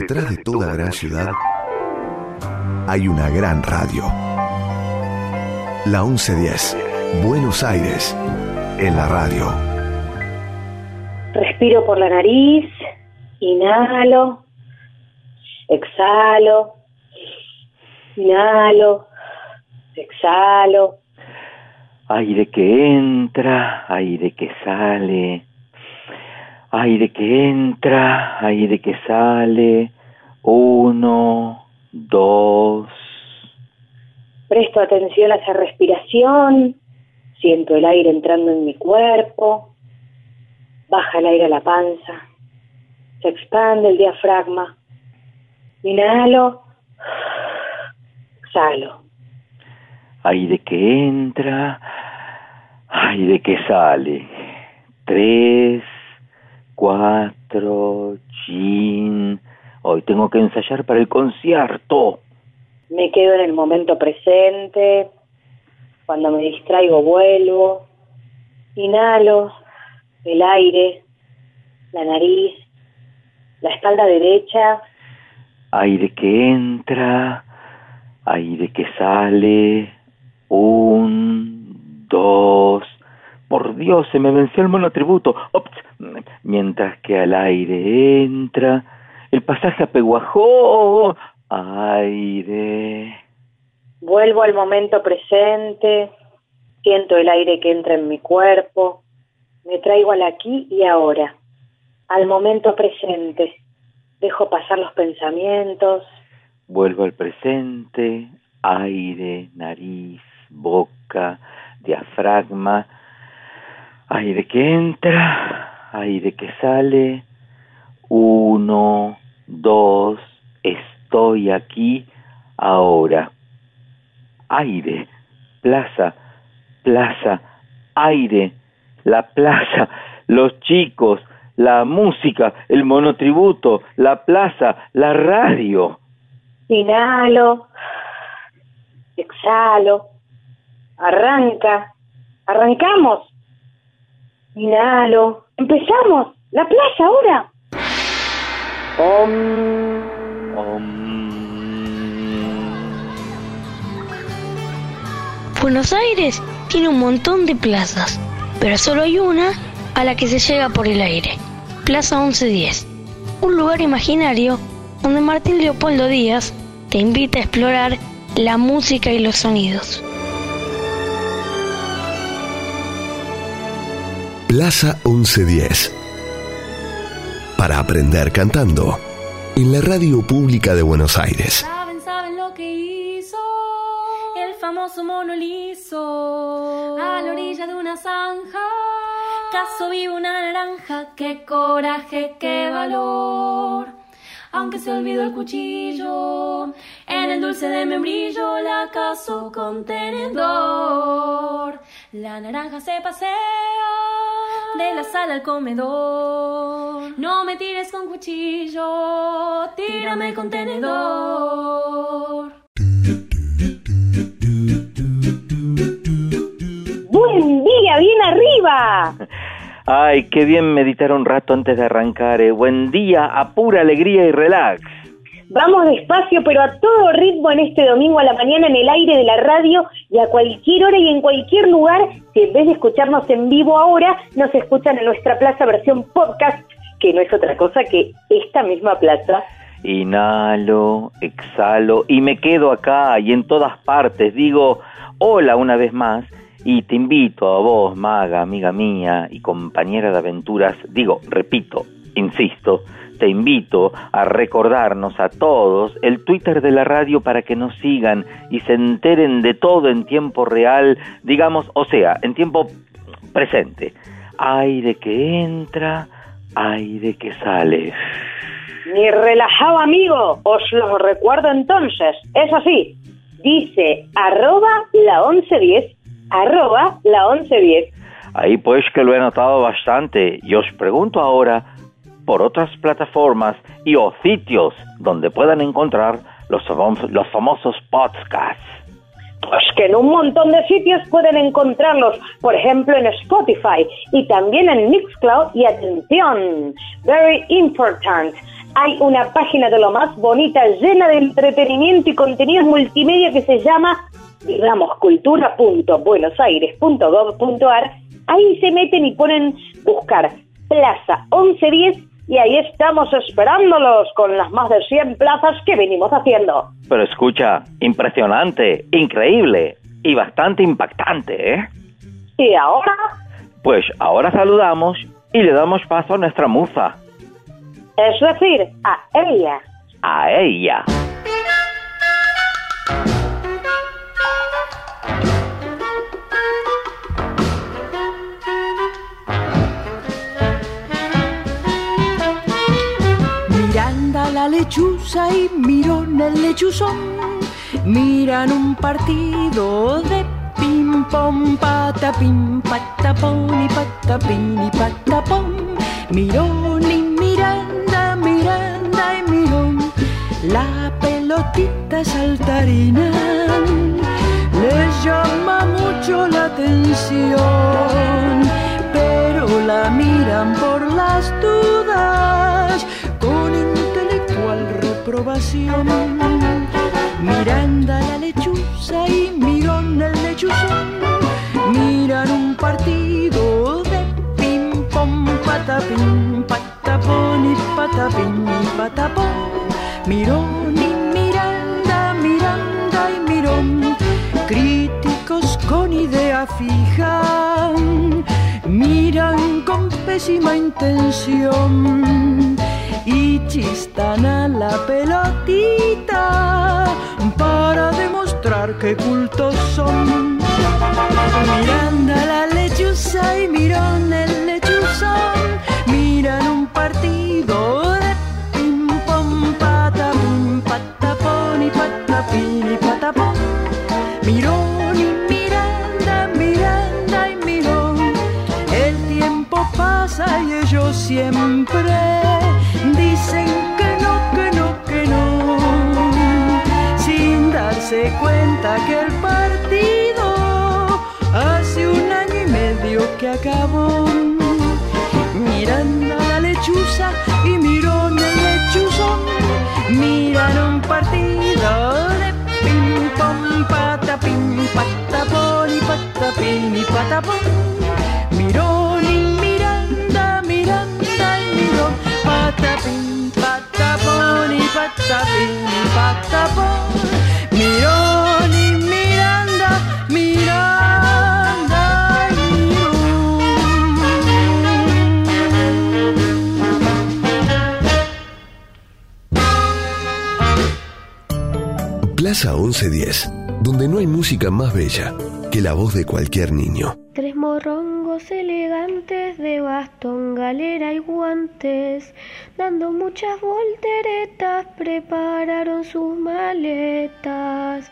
Detrás de toda gran ciudad hay una gran radio. La 1110, Buenos Aires, en la radio. Respiro por la nariz, inhalo, exhalo, inhalo, exhalo. Aire que entra, aire que sale aire que entra, aire que sale, uno, dos. Presto atención a esa respiración, siento el aire entrando en mi cuerpo, baja el aire a la panza, se expande el diafragma, inhalo, exhalo. Aire que entra, aire que sale, tres, cuatro, chin. Hoy tengo que ensayar para el concierto. Me quedo en el momento presente. Cuando me distraigo vuelvo. Inhalo el aire, la nariz, la espalda derecha. Aire que entra, aire que sale. Un, dos. Por Dios, se me venció el monotributo. Ops mientras que al aire entra el pasaje apeguajó, aire. Vuelvo al momento presente, siento el aire que entra en mi cuerpo, me traigo al aquí y ahora, al momento presente, dejo pasar los pensamientos. Vuelvo al presente, aire, nariz, boca, diafragma, aire que entra, aire que sale, uno, dos, estoy aquí ahora. Aire, plaza, plaza, aire, la plaza, los chicos, la música, el monotributo, la plaza, la radio. Inhalo, exhalo, arranca, arrancamos. Inhalo, Empezamos. La plaza ahora. Buenos Aires tiene un montón de plazas, pero solo hay una a la que se llega por el aire. Plaza 1110. Un lugar imaginario donde Martín Leopoldo Díaz te invita a explorar la música y los sonidos. Plaza 1110. Para aprender cantando. En la radio pública de Buenos Aires. ¿Saben, saben lo que hizo? El famoso mono liso. A la orilla de una zanja. Caso vivo una naranja. Qué coraje, qué valor. Aunque se olvidó el cuchillo. En el dulce de membrillo la caso con tenedor. La naranja se pasea de la sala al comedor. No me tires con cuchillo, tírame con tenedor. ¡Buen día! ¡Bien arriba! Ay, qué bien meditar un rato antes de arrancar. Eh. Buen día, a pura alegría y relax. Vamos despacio, pero a todo ritmo en este domingo a la mañana en el aire de la radio y a cualquier hora y en cualquier lugar. Si en vez de escucharnos en vivo ahora, nos escuchan en nuestra plaza versión podcast, que no es otra cosa que esta misma plaza. Inhalo, exhalo y me quedo acá y en todas partes. Digo hola una vez más y te invito a vos, maga, amiga mía y compañera de aventuras. Digo, repito, insisto te invito a recordarnos a todos el Twitter de la radio para que nos sigan y se enteren de todo en tiempo real, digamos, o sea, en tiempo presente. Aire que entra, aire que sale. Mi relajado amigo, os lo recuerdo entonces, es así, dice arroba la 1110, arroba la 1110. Ahí pues que lo he notado bastante y os pregunto ahora, por otras plataformas y o sitios donde puedan encontrar los, los famosos podcasts. Pues que en un montón de sitios pueden encontrarlos, por ejemplo en Spotify y también en Mixcloud y atención, very important, hay una página de lo más bonita, llena de entretenimiento y contenidos multimedia que se llama, digamos, cultura.buenosaires.gov.ar. Ahí se meten y ponen buscar Plaza 1110 y ahí estamos esperándolos con las más de 100 plazas que venimos haciendo. Pero escucha, impresionante, increíble y bastante impactante, ¿eh? ¿Y ahora? Pues ahora saludamos y le damos paso a nuestra musa. Es decir, a ella. A ella. Lechuza y Mirón el lechuzón. Miran un partido de pim pom patapim patapón y patapim y patapón. Mirón y Miranda, Miranda y Mirón. La pelotita saltarina les llama mucho la atención pero la miran por las dudas Miranda la lechuza y Mirón el lechuzón miran un partido de pim pom patapim patapón y patapim y patapón. Mirón y Miranda, Miranda y Mirón, críticos con idea fija, miran con pésima intención y chistan a la pelotita para demostrar que cultos son. Miranda la lechuza y Mirón el lechuzón miran un partido de pim pom patapim patapón y patapín y patapón. Mirón y Miranda, Miranda y Mirón, el tiempo pasa y ellos siempre darse cuenta que el partido hace un año y medio que acabó. Miranda la lechuza y Mirón el lechuzón miran un partido de pim pom patapim patapón y patapín y patapón. Mirón y Miranda, Miranda y Mirón patapim patapón y patapín y patapón. Plaza 1110, donde no hay música más bella que la voz de cualquier niño. Tres morrongos elegantes de bastón, galera y guantes, dando muchas volteretas, prepararon sus maletas.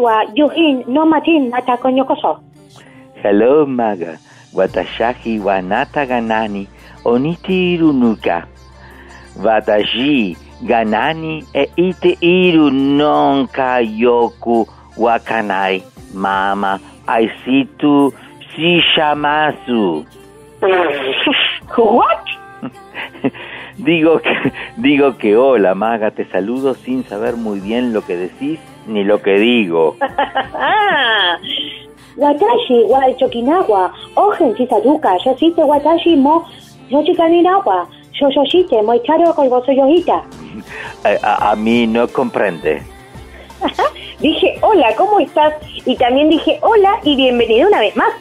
Konnichiwa, Yujin, no Atacoñocoso. Hello, Maga. Watayaji wanata ganani oniti iru nuka. Watashi ganani e ite iru nonka yoku wakanai. Mama, aisitu shamasu. What? digo que, digo que hola, maga, te saludo sin saber muy bien lo que decís ni lo que digo. Watashi wa chokinawa, ojen chisaduka, yo te watashi mo, yo chikaninawa, yo yo shite, mo charo con vos yohita. A mí no comprende. dije, hola, ¿cómo estás? Y también dije, hola y bienvenido una vez más.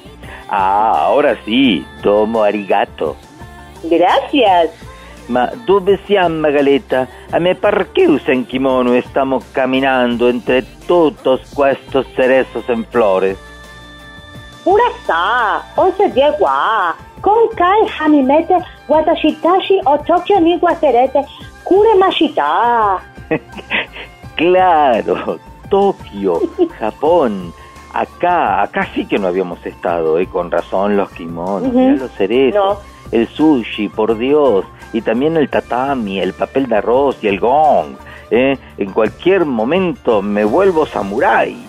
Ah, ahora sí, tomo arigato. Gracias. Ma dove siamo, Magaleta? A me perché usan kimono e stiamo camminando entre todos estos cerezos en flores? Pura sa, onse die wa. Con kai hamimete watashitashi o Tokyo ni guacerete kure mashita. claro, Tokio, Japón. Acá, acá sí que no habíamos estado, ¿eh? con razón los kimonos, los cerezos, el sushi, por Dios, y también el tatami, el papel de arroz y el gong. ¿eh? En cualquier momento me vuelvo samurái.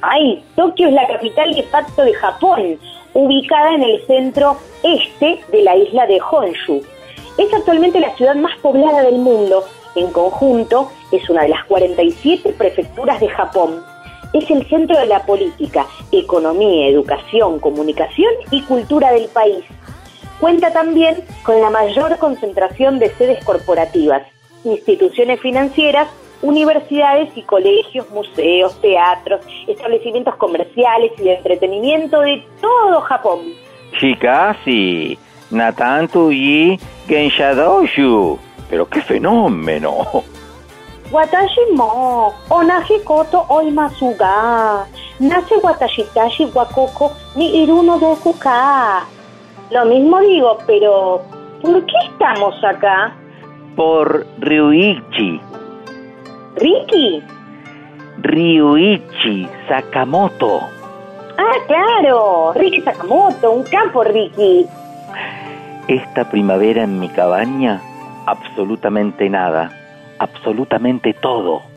Ay, Tokio es la capital de facto de Japón, ubicada en el centro este de la isla de Honshu. Es actualmente la ciudad más poblada del mundo. En conjunto, es una de las 47 prefecturas de Japón es el centro de la política, economía, educación, comunicación y cultura del país. Cuenta también con la mayor concentración de sedes corporativas, instituciones financieras, universidades y colegios, museos, teatros, establecimientos comerciales y de entretenimiento de todo Japón. Shikasi, Natantu y Genshadoshu. Pero qué fenómeno. Watashi mo onaji koto oimasu ga. Nace watashi tashi wakoko ni iruno doku ka. Lo mismo digo, pero ¿por qué estamos acá? Por Ryuichi. ¿Riki? Ryuichi Sakamoto. Ah, claro, Riki Sakamoto, un campo Riki. Esta primavera en mi cabaña, absolutamente nada absolutamente todo.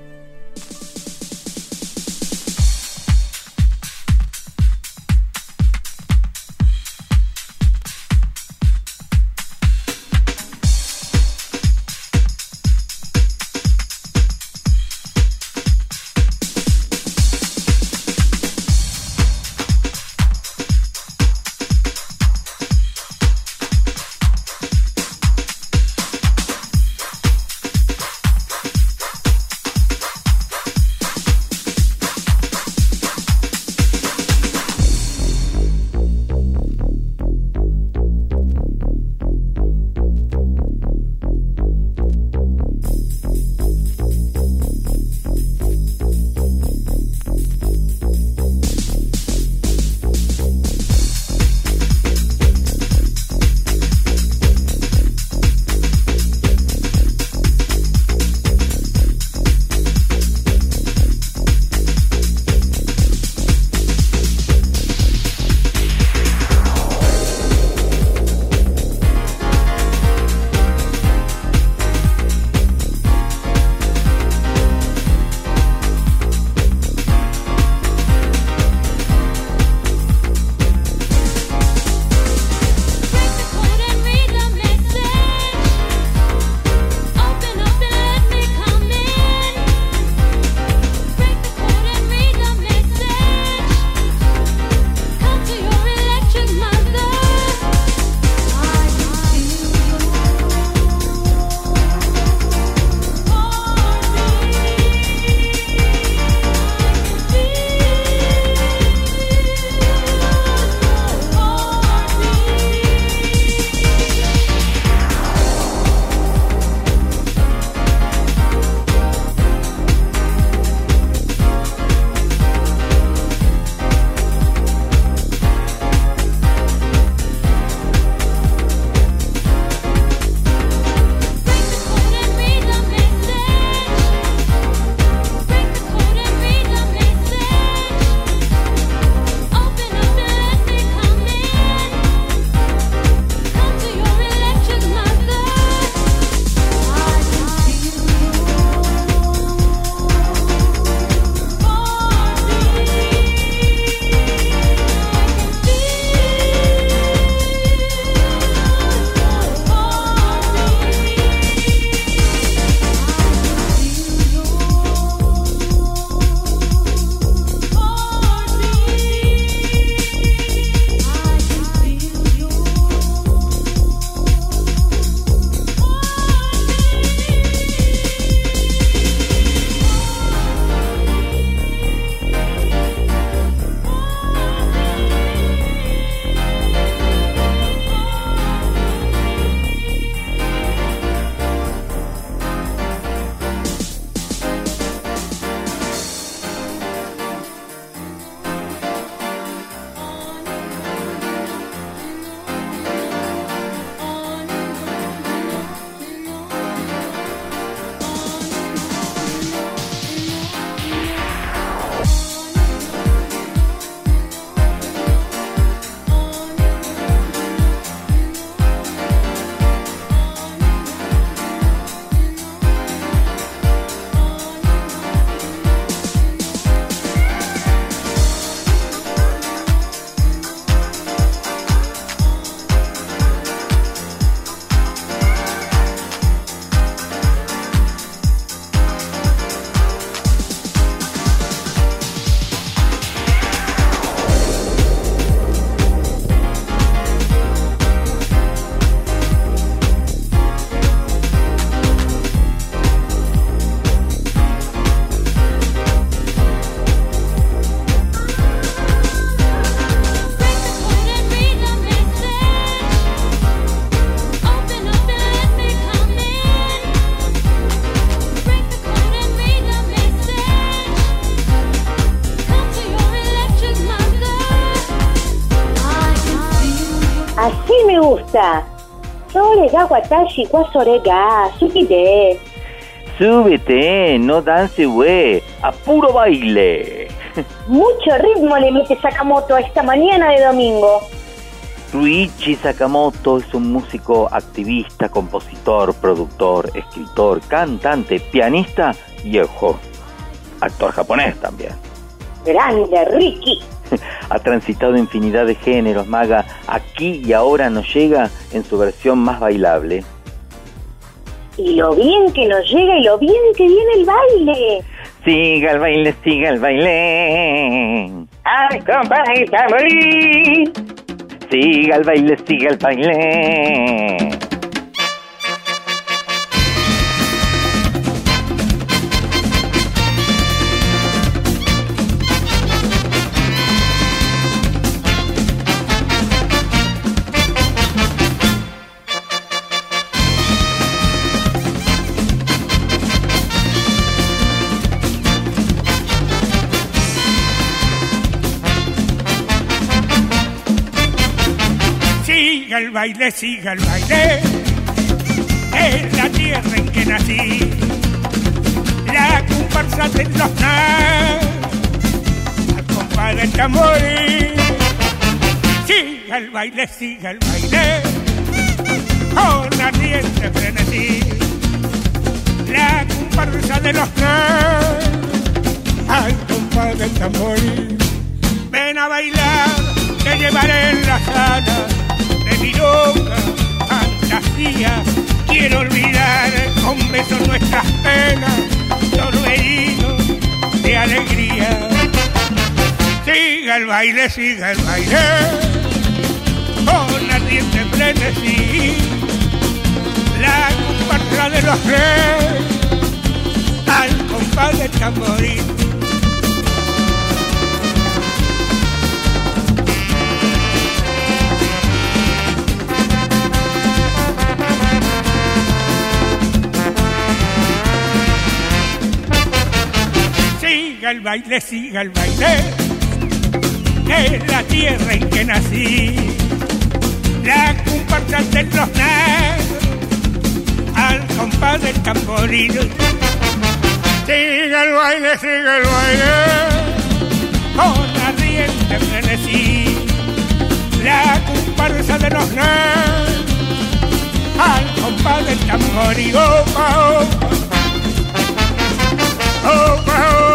Watashi wa. Subite. Súbete, no dance, güey. A puro baile. Mucho ritmo le mete Sakamoto esta mañana de domingo. Ruichi Sakamoto es un músico activista, compositor, productor, escritor, cantante, pianista y ojo, actor japonés también. Grande, Ricky. Ha transitado infinidad de géneros, maga. Aquí y ahora nos llega en su versión más bailable. Y lo bien que nos llega y lo bien que viene el baile. Siga el baile, siga el baile. ¡Ay, compadre, morir! Siga el baile, siga el baile. Baile, siga el baile. Es la tierra en que nací. La comparsa de los. Al compás del tambor. Siga el baile, siga el baile. Con ardiente frenesí. La comparsa de los. Al compás del tambor. Ven a bailar, te llevaré en la sala Quiero olvidar con besos nuestras penas, torbellinos de alegría. Siga el baile, siga el baile, con ardiente frenesí. La comparsa de los reyes, al compás del tamboril. Siga el baile, siga el baile, es la tierra en que nací. La comparsa de los negros, al compás del tamboril. Siga el baile, siga el baile, con ardiente frenesí. La comparsa de los negros, al compás del tamboril. Opa, opa. Opa, opa. Opa,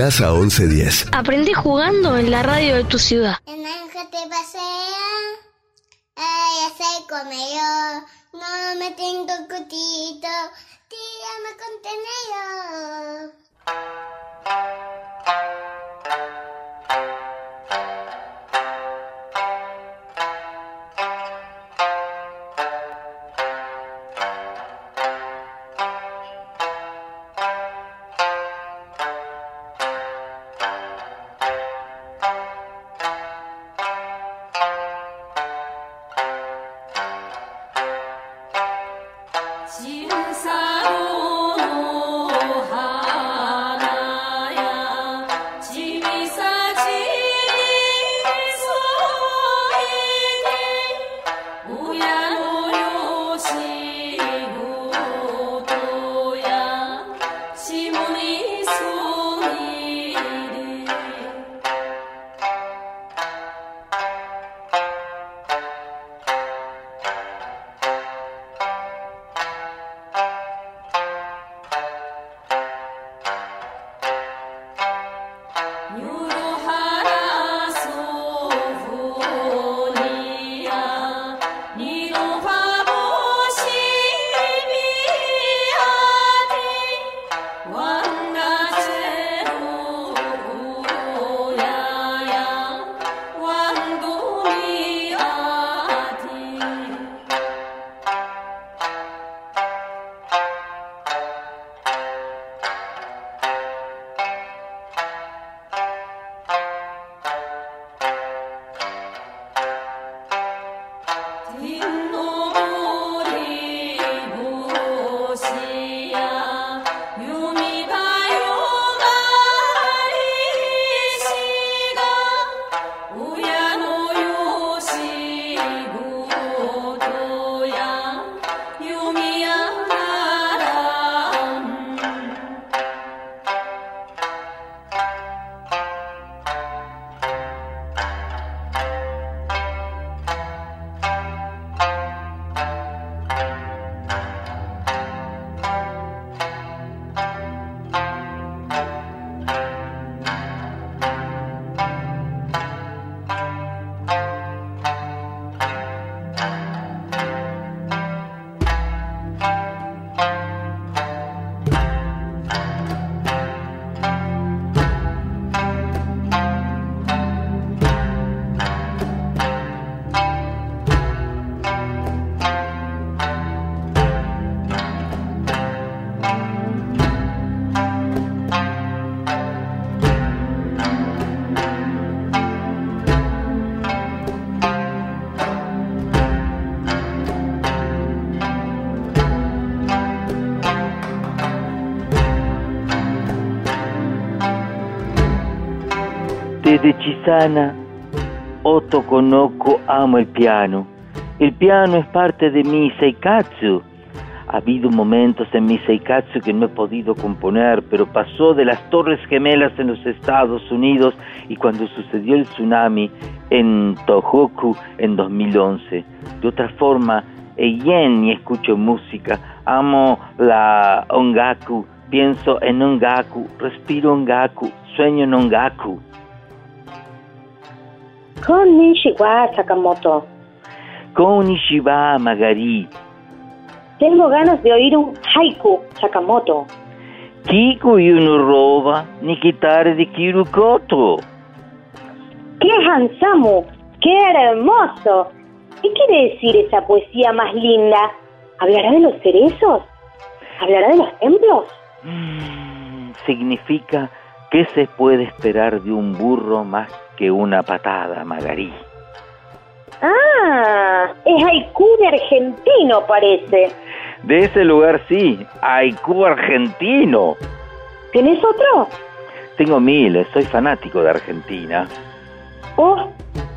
Plaza 1110. Aprendí jugando en la radio de tu ciudad. El ángel te pasea, ay, se come yo, no me tengo cutito, tírame contenedor. 신 Chisana, Otto Konoko amo el piano. El piano es parte de mi seikatsu. Ha habido momentos en mi seikatsu que no he podido componer, pero pasó de las Torres Gemelas en los Estados Unidos y cuando sucedió el tsunami en Tohoku en 2011. De otra forma, yen y escucho música. Amo la ongaku, pienso en ongaku, respiro ongaku, sueño en ongaku. Konnichiwa, Sakamoto. Konnichiwa, Magari. Tengo ganas de oír un haiku, Sakamoto. Kiku yuno roba, ni quitar de kirukoto. ¡Qué hansamu! ¡Qué hermoso! ¿Qué quiere decir esa poesía más linda? ¿Hablará de los cerezos? ¿Hablará de los templos? Mm, significa que se puede esperar de un burro más que una patada, Magarí. Ah, es haiku de argentino, parece. De ese lugar sí, haiku argentino. ¿Tenés otro? Tengo miles, soy fanático de Argentina. Oh,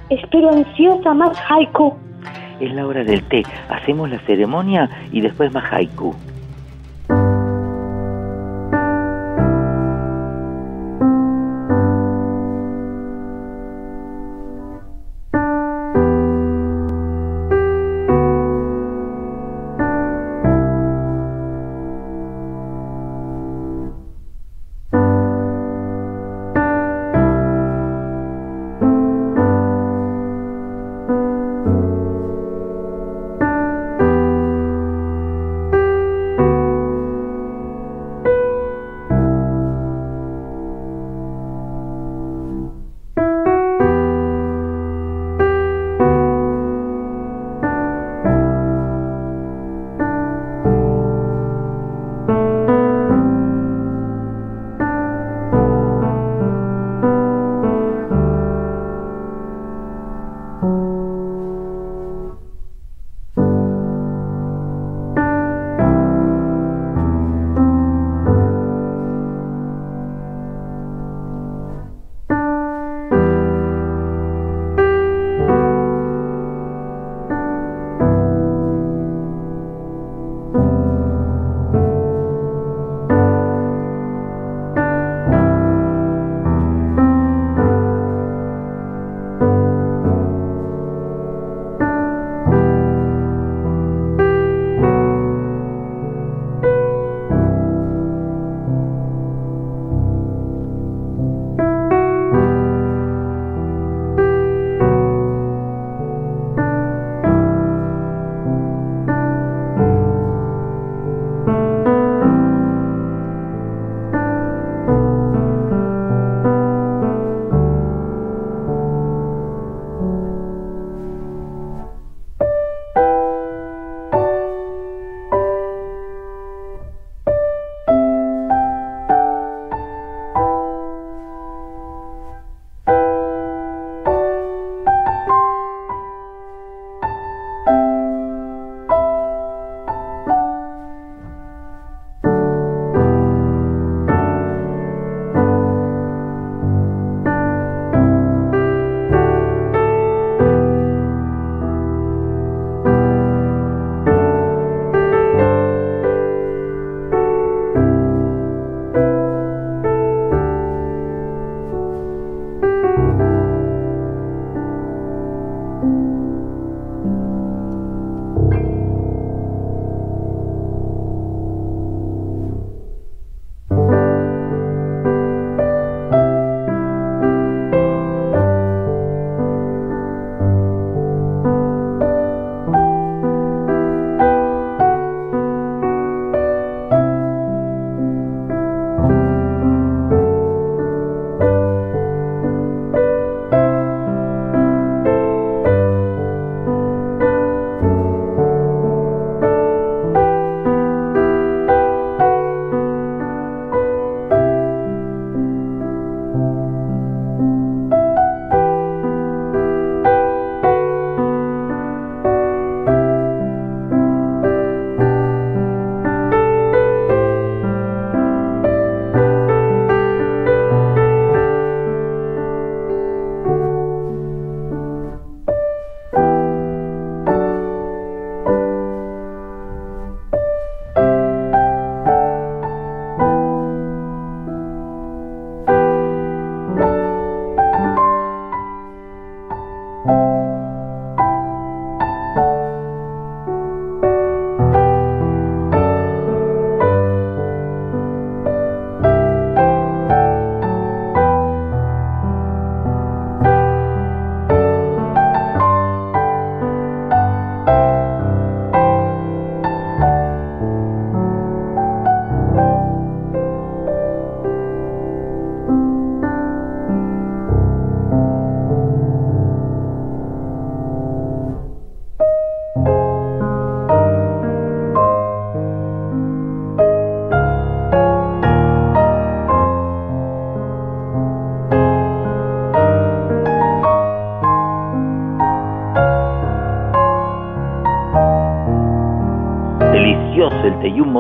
espero ansiosa más haiku. Es la hora del té. Hacemos la ceremonia y después más haiku.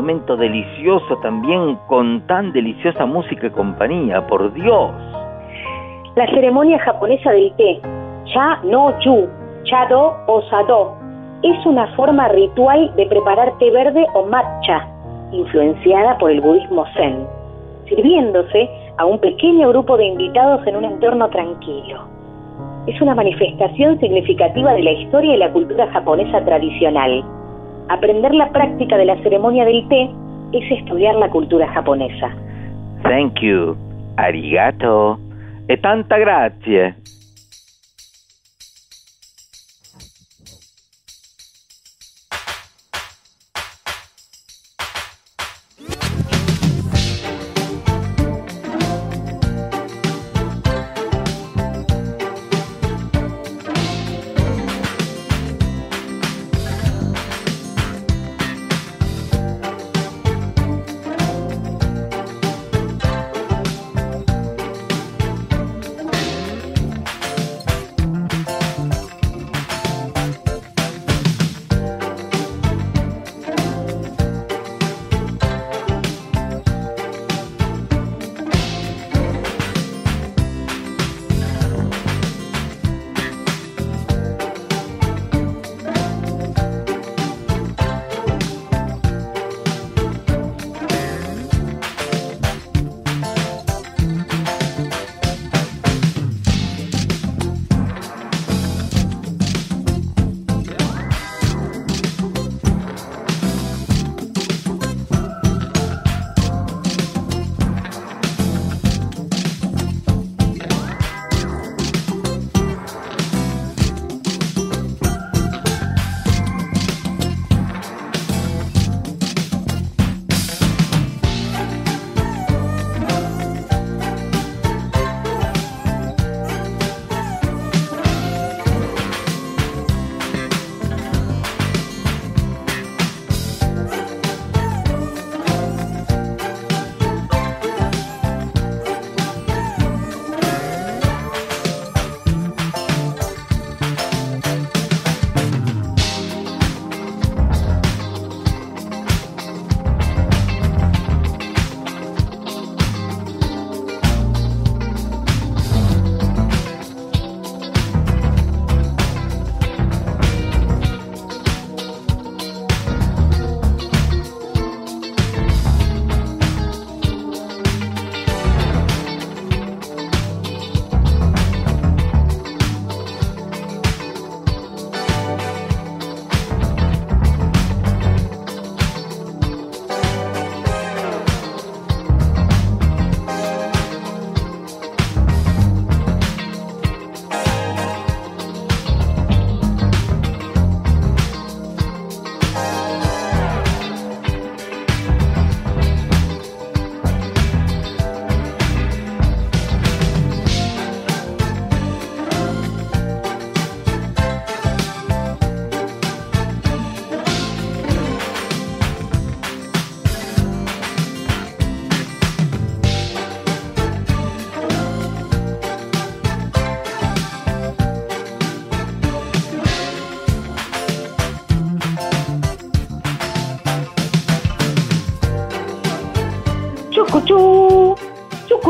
Momento delicioso también con tan deliciosa música y compañía, por Dios. La ceremonia japonesa del té, cha no chu, chado o sado, es una forma ritual de preparar té verde o matcha, influenciada por el budismo zen, sirviéndose a un pequeño grupo de invitados en un entorno tranquilo. Es una manifestación significativa de la historia y la cultura japonesa tradicional. Aprender la práctica de la ceremonia del té es estudiar la cultura japonesa. Thank you. Arigato. E tanta grazie.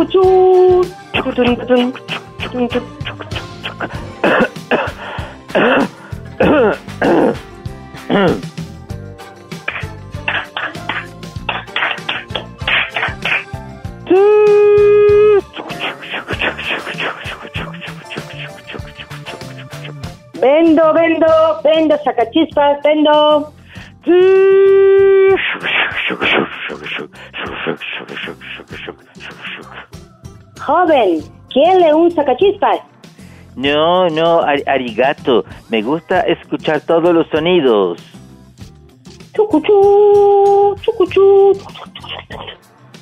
Chucuchú, Vendo, vendo, vendo, sacachispas, vendo. Joven, ¿quién le un sacachispas? No, no, ar- arigato. Me gusta escuchar todos los sonidos. Chucuchú, chucuchú.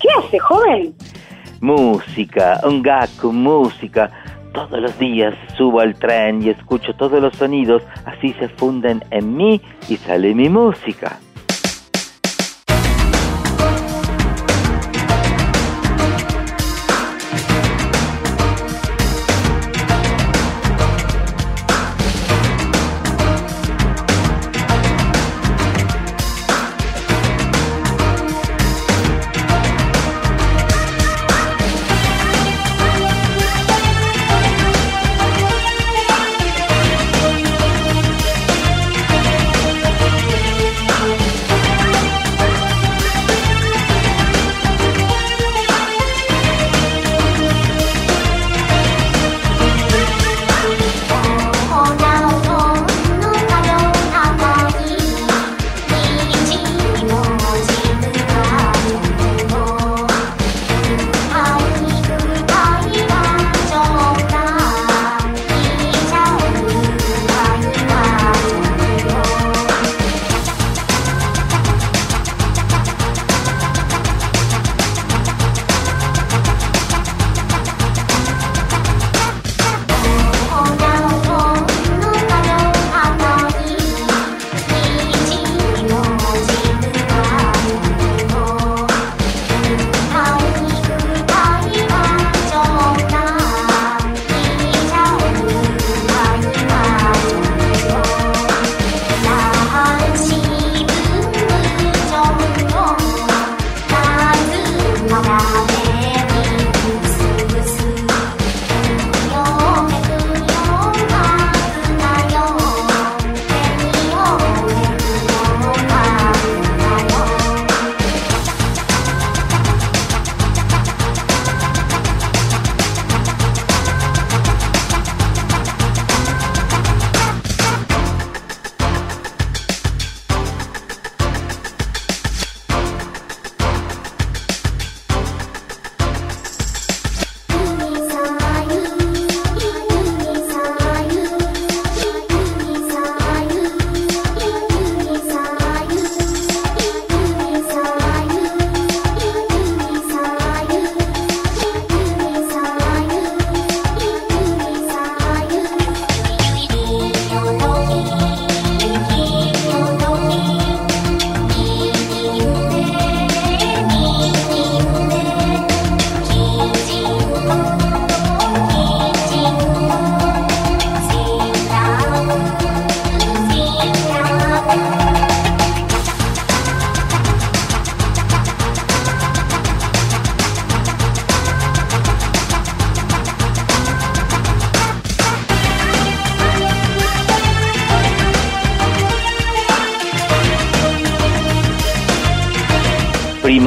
¿Qué hace, joven? Música, un gaku, música. Todos los días subo al tren y escucho todos los sonidos, así se funden en mí y sale mi música.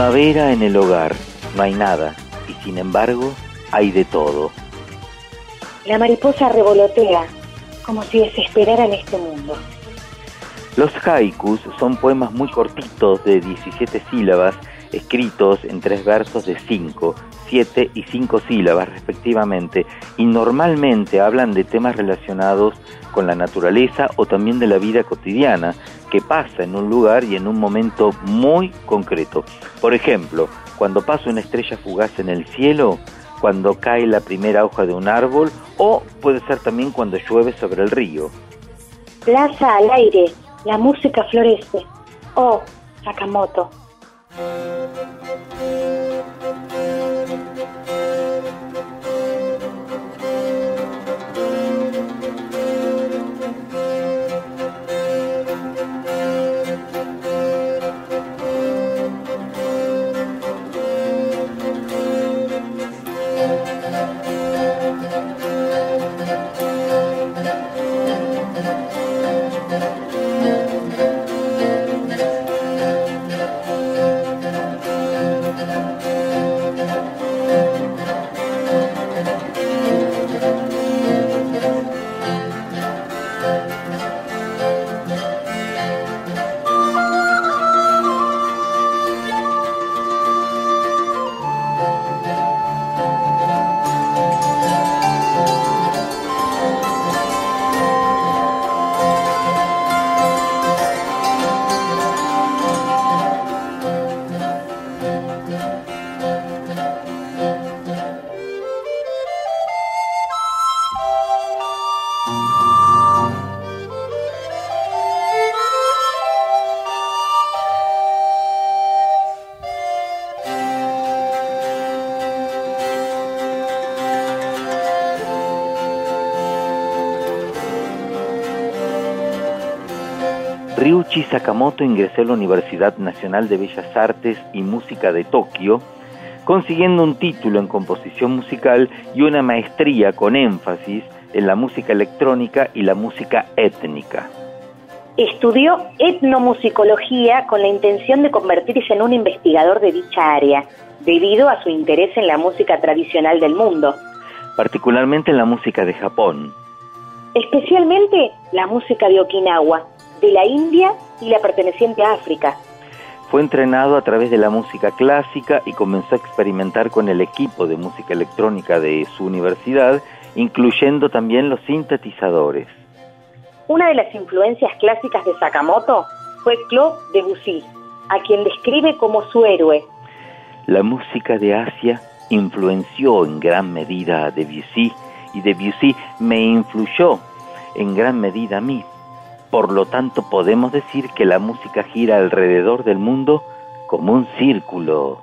Primavera en el hogar, no hay nada, y sin embargo hay de todo. La mariposa revolotea, como si desesperara en este mundo. Los haikus son poemas muy cortitos de 17 sílabas, escritos en tres versos de 5, 7 y 5 sílabas respectivamente, y normalmente hablan de temas relacionados con la naturaleza o también de la vida cotidiana, que pasa en un lugar y en un momento muy concreto. Por ejemplo, cuando pasa una estrella fugaz en el cielo, cuando cae la primera hoja de un árbol o puede ser también cuando llueve sobre el río. Plaza al aire, la música florece. Oh, Sakamoto. Sakamoto ingresó a la Universidad Nacional de Bellas Artes y Música de Tokio, consiguiendo un título en composición musical y una maestría con énfasis en la música electrónica y la música étnica. Estudió etnomusicología con la intención de convertirse en un investigador de dicha área, debido a su interés en la música tradicional del mundo, particularmente en la música de Japón. especialmente la música de Okinawa, de la India y la perteneciente a África. Fue entrenado a través de la música clásica y comenzó a experimentar con el equipo de música electrónica de su universidad, incluyendo también los sintetizadores. Una de las influencias clásicas de Sakamoto fue Claude Debussy, a quien describe como su héroe. La música de Asia influenció en gran medida a Debussy y Debussy me influyó en gran medida a mí. Por lo tanto, podemos decir que la música gira alrededor del mundo como un círculo.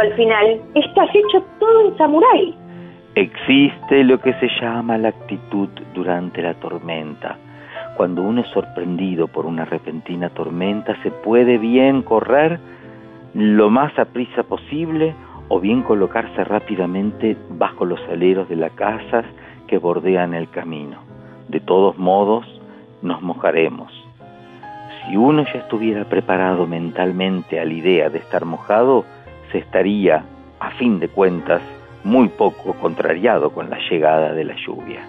Al final, estás hecho todo en samurái. Existe lo que se llama la actitud durante la tormenta. Cuando uno es sorprendido por una repentina tormenta, se puede bien correr lo más a prisa posible o bien colocarse rápidamente bajo los aleros de las casas que bordean el camino. De todos modos, nos mojaremos. Si uno ya estuviera preparado mentalmente a la idea de estar mojado, se estaría, a fin de cuentas, muy poco contrariado con la llegada de la lluvia.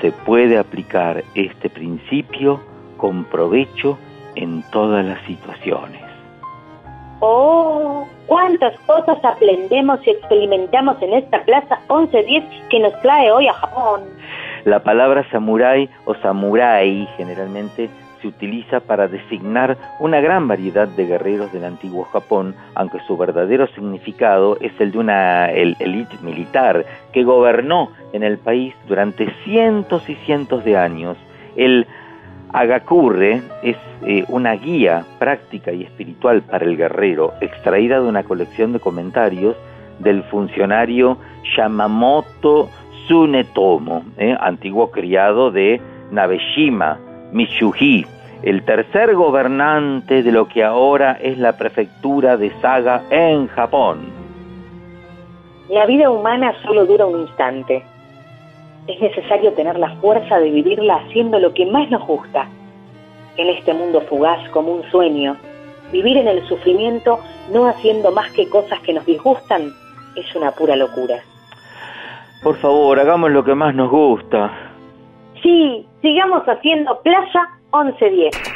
Se puede aplicar este principio con provecho en todas las situaciones. Oh, cuántas cosas aprendemos y experimentamos en esta Plaza 1110 que nos trae hoy a Japón. La palabra samurái o samurai generalmente se utiliza para designar una gran variedad de guerreros del antiguo Japón, aunque su verdadero significado es el de una élite militar que gobernó en el país durante cientos y cientos de años. El Agakure es eh, una guía práctica y espiritual para el guerrero, extraída de una colección de comentarios del funcionario Yamamoto Tsunetomo, eh, antiguo criado de Nabeshima, Mitsuhi, el tercer gobernante de lo que ahora es la prefectura de Saga en Japón. La vida humana solo dura un instante. Es necesario tener la fuerza de vivirla haciendo lo que más nos gusta. En este mundo fugaz como un sueño, vivir en el sufrimiento no haciendo más que cosas que nos disgustan es una pura locura. Por favor, hagamos lo que más nos gusta. Sí, sigamos haciendo plaza 11.10.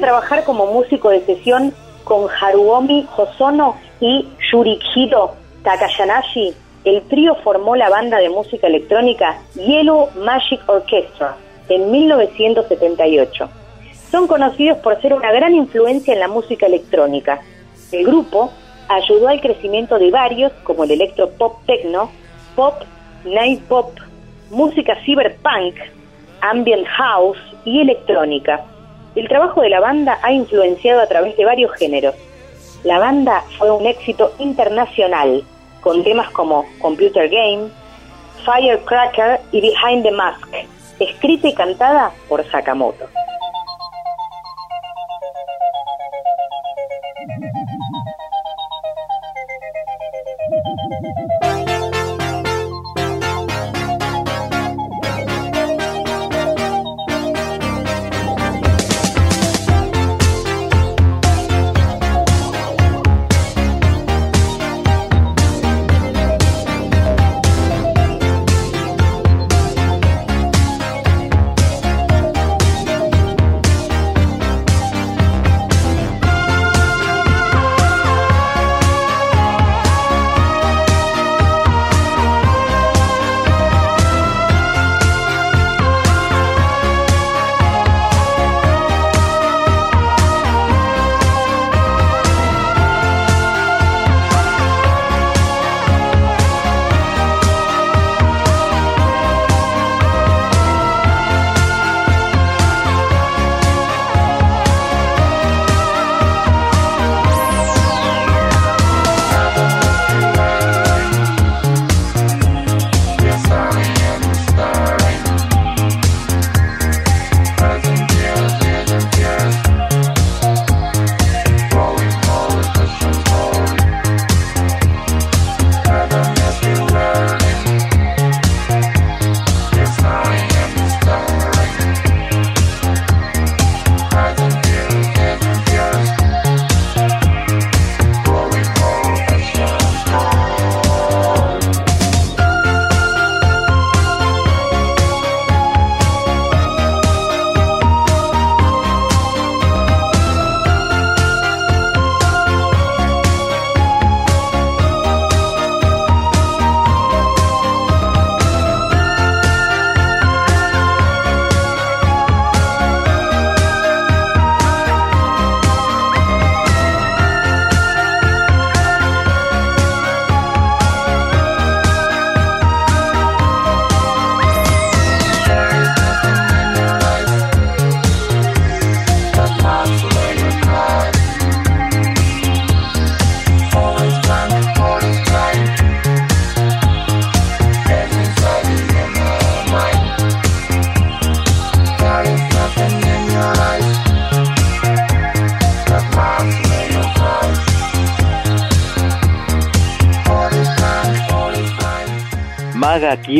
trabajar como músico de sesión con Haruomi Hosono y Yurikiro Takayanashi, el trío formó la banda de música electrónica Yellow Magic Orchestra en 1978. Son conocidos por ser una gran influencia en la música electrónica. El grupo ayudó al crecimiento de varios como el electropop techno, pop, night pop, música cyberpunk, ambient house y electrónica. El trabajo de la banda ha influenciado a través de varios géneros. La banda fue un éxito internacional, con temas como Computer Game, Firecracker y Behind the Mask, escrita y cantada por Sakamoto.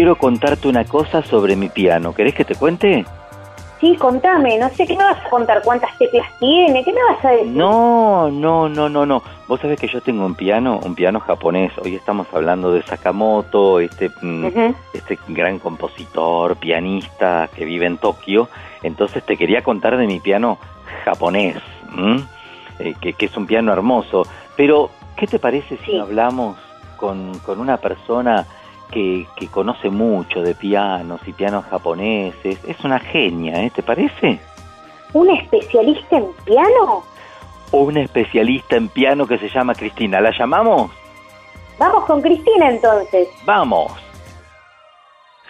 Quiero contarte una cosa sobre mi piano. ¿Querés que te cuente? Sí, contame, no sé qué me vas a contar, cuántas teclas tiene, qué me vas a decir. No, no, no, no, no. Vos sabés que yo tengo un piano, un piano japonés. Hoy estamos hablando de Sakamoto, este, mm, este gran compositor, pianista que vive en Tokio. Entonces te quería contar de mi piano japonés. Eh, que, que es un piano hermoso. Pero, ¿qué te parece si Sí. hablamos con, con una persona que, que conoce mucho de pianos y pianos japoneses? Es una genia, ¿eh? ¿Te parece? ¿Un especialista en piano? O una especialista en piano que se llama Cristina. ¿La llamamos? Vamos con Cristina entonces. Vamos.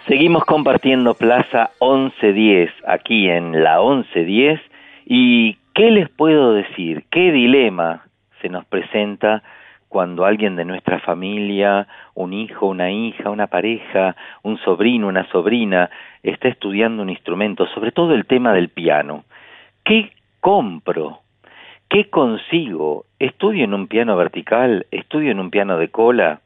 Seguimos compartiendo Plaza 1110 aquí en la 1110 y ¿qué les puedo decir? ¿Qué dilema se nos presenta cuando alguien de nuestra familia, un hijo, una hija, una pareja, un sobrino, una sobrina, está estudiando un instrumento, sobre todo el tema del piano? ¿Qué compro? ¿Qué consigo? ¿Estudio en un piano vertical? ¿Estudio en un piano de cola?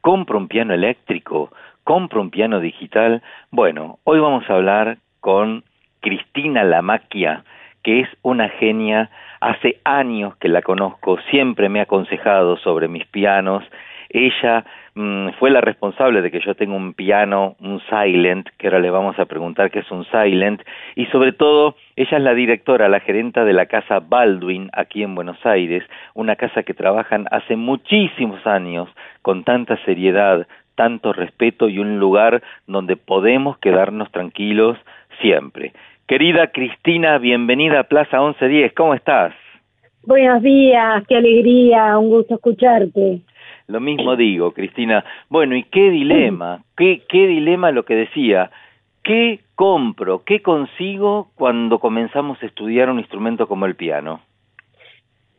compro un piano eléctrico, compro un piano digital. Bueno, hoy vamos a hablar con Cristina Lamaquia, que es una genia, hace años que la conozco, siempre me ha aconsejado sobre mis pianos. Ella mm, fue la responsable de que yo tenga un piano, un silent, que ahora le vamos a preguntar qué es un silent, y sobre todo, ella es la directora, la gerenta de la casa Baldwin aquí en Buenos Aires, una casa que trabajan hace muchísimos años con tanta seriedad, tanto respeto y un lugar donde podemos quedarnos tranquilos siempre. Querida Cristina, bienvenida a Plaza 1110, ¿cómo estás? Buenos días, qué alegría, un gusto escucharte. Lo mismo digo, Cristina. Bueno, ¿y qué dilema? ¿Qué, qué dilema lo que decía? ¿Qué compro? ¿Qué consigo cuando comenzamos a estudiar un instrumento como el piano?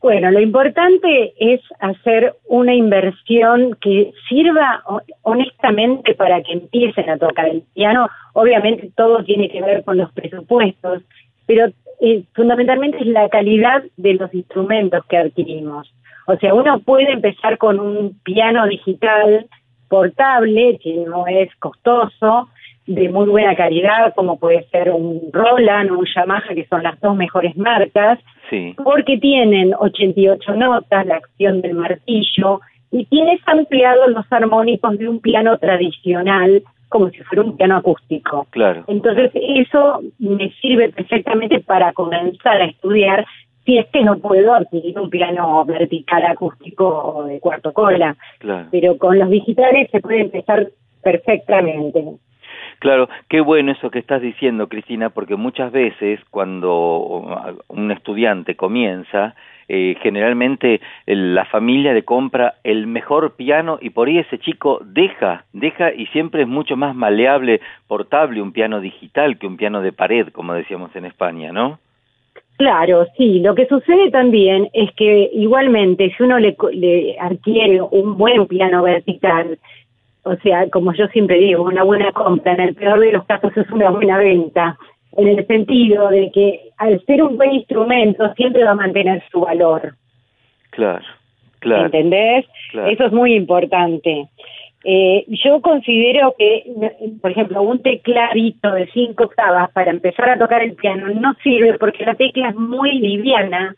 Bueno, lo importante es hacer una inversión que sirva ho- honestamente para que empiecen a tocar el piano. Obviamente todo tiene que ver con los presupuestos, pero eh, fundamentalmente es la calidad de los instrumentos que adquirimos. O sea, uno puede empezar con un piano digital portable, que no es costoso, de muy buena calidad, como puede ser un Roland o un Yamaha, que son las dos mejores marcas, Sí, porque tienen 88 notas, la acción del martillo, y tienes ampliados los armónicos de un piano tradicional, como si fuera un piano acústico. claro. Entonces, eso me sirve perfectamente para comenzar a estudiar si es que no puedo adquirir un piano vertical acústico de cuarto cola. Claro. Pero con los digitales se puede empezar perfectamente. Claro, qué bueno eso que estás diciendo, Cristina, porque muchas veces cuando un estudiante comienza, eh, generalmente la familia le compra el mejor piano y por ahí ese chico deja, deja y siempre es mucho más maleable, portable un piano digital que un piano de pared, como decíamos en España, ¿no? Claro, sí. Lo que sucede también es que igualmente si uno le, le adquiere un buen piano vertical, o sea, como yo siempre digo, una buena compra, en el peor de los casos es una buena venta, en el sentido de que al ser un buen instrumento siempre va a mantener su valor. Claro, claro. ¿Entendés? claro. Eso es muy importante. Eh, yo considero que, por ejemplo, un tecladito de cinco octavas para empezar a tocar el piano no sirve porque la tecla es muy liviana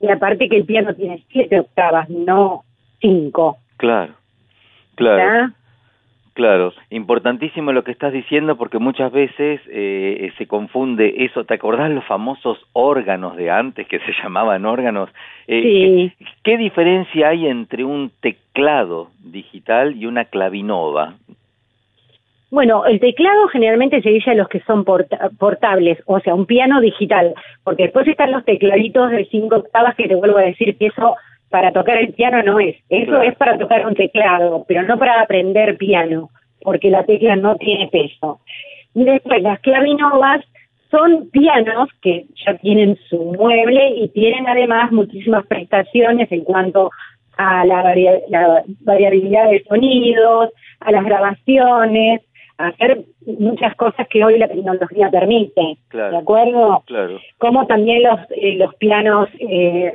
y aparte que el piano tiene siete octavas, no cinco. Claro, claro. ¿ya? Claro, importantísimo lo que estás diciendo porque muchas veces eh, se confunde eso. ¿Te acordás los famosos órganos de antes que se llamaban órganos? Eh, Sí. ¿qué, qué diferencia hay entre un teclado digital y una clavinova? Bueno, el teclado generalmente se dice a los que son porta- portables, o sea, un piano digital, porque después están los tecladitos de cinco octavas que te vuelvo a decir que eso para tocar el piano no es, eso Claro. es para tocar un teclado, pero no para aprender piano, porque la tecla no tiene peso. Y después las clavinovas son pianos que ya tienen su mueble y tienen además muchísimas prestaciones en cuanto a la, varia- la variabilidad de sonidos, a las grabaciones, hacer muchas cosas que hoy la tecnología permite, Claro. ¿de acuerdo? Claro, Como también los eh, los pianos eh,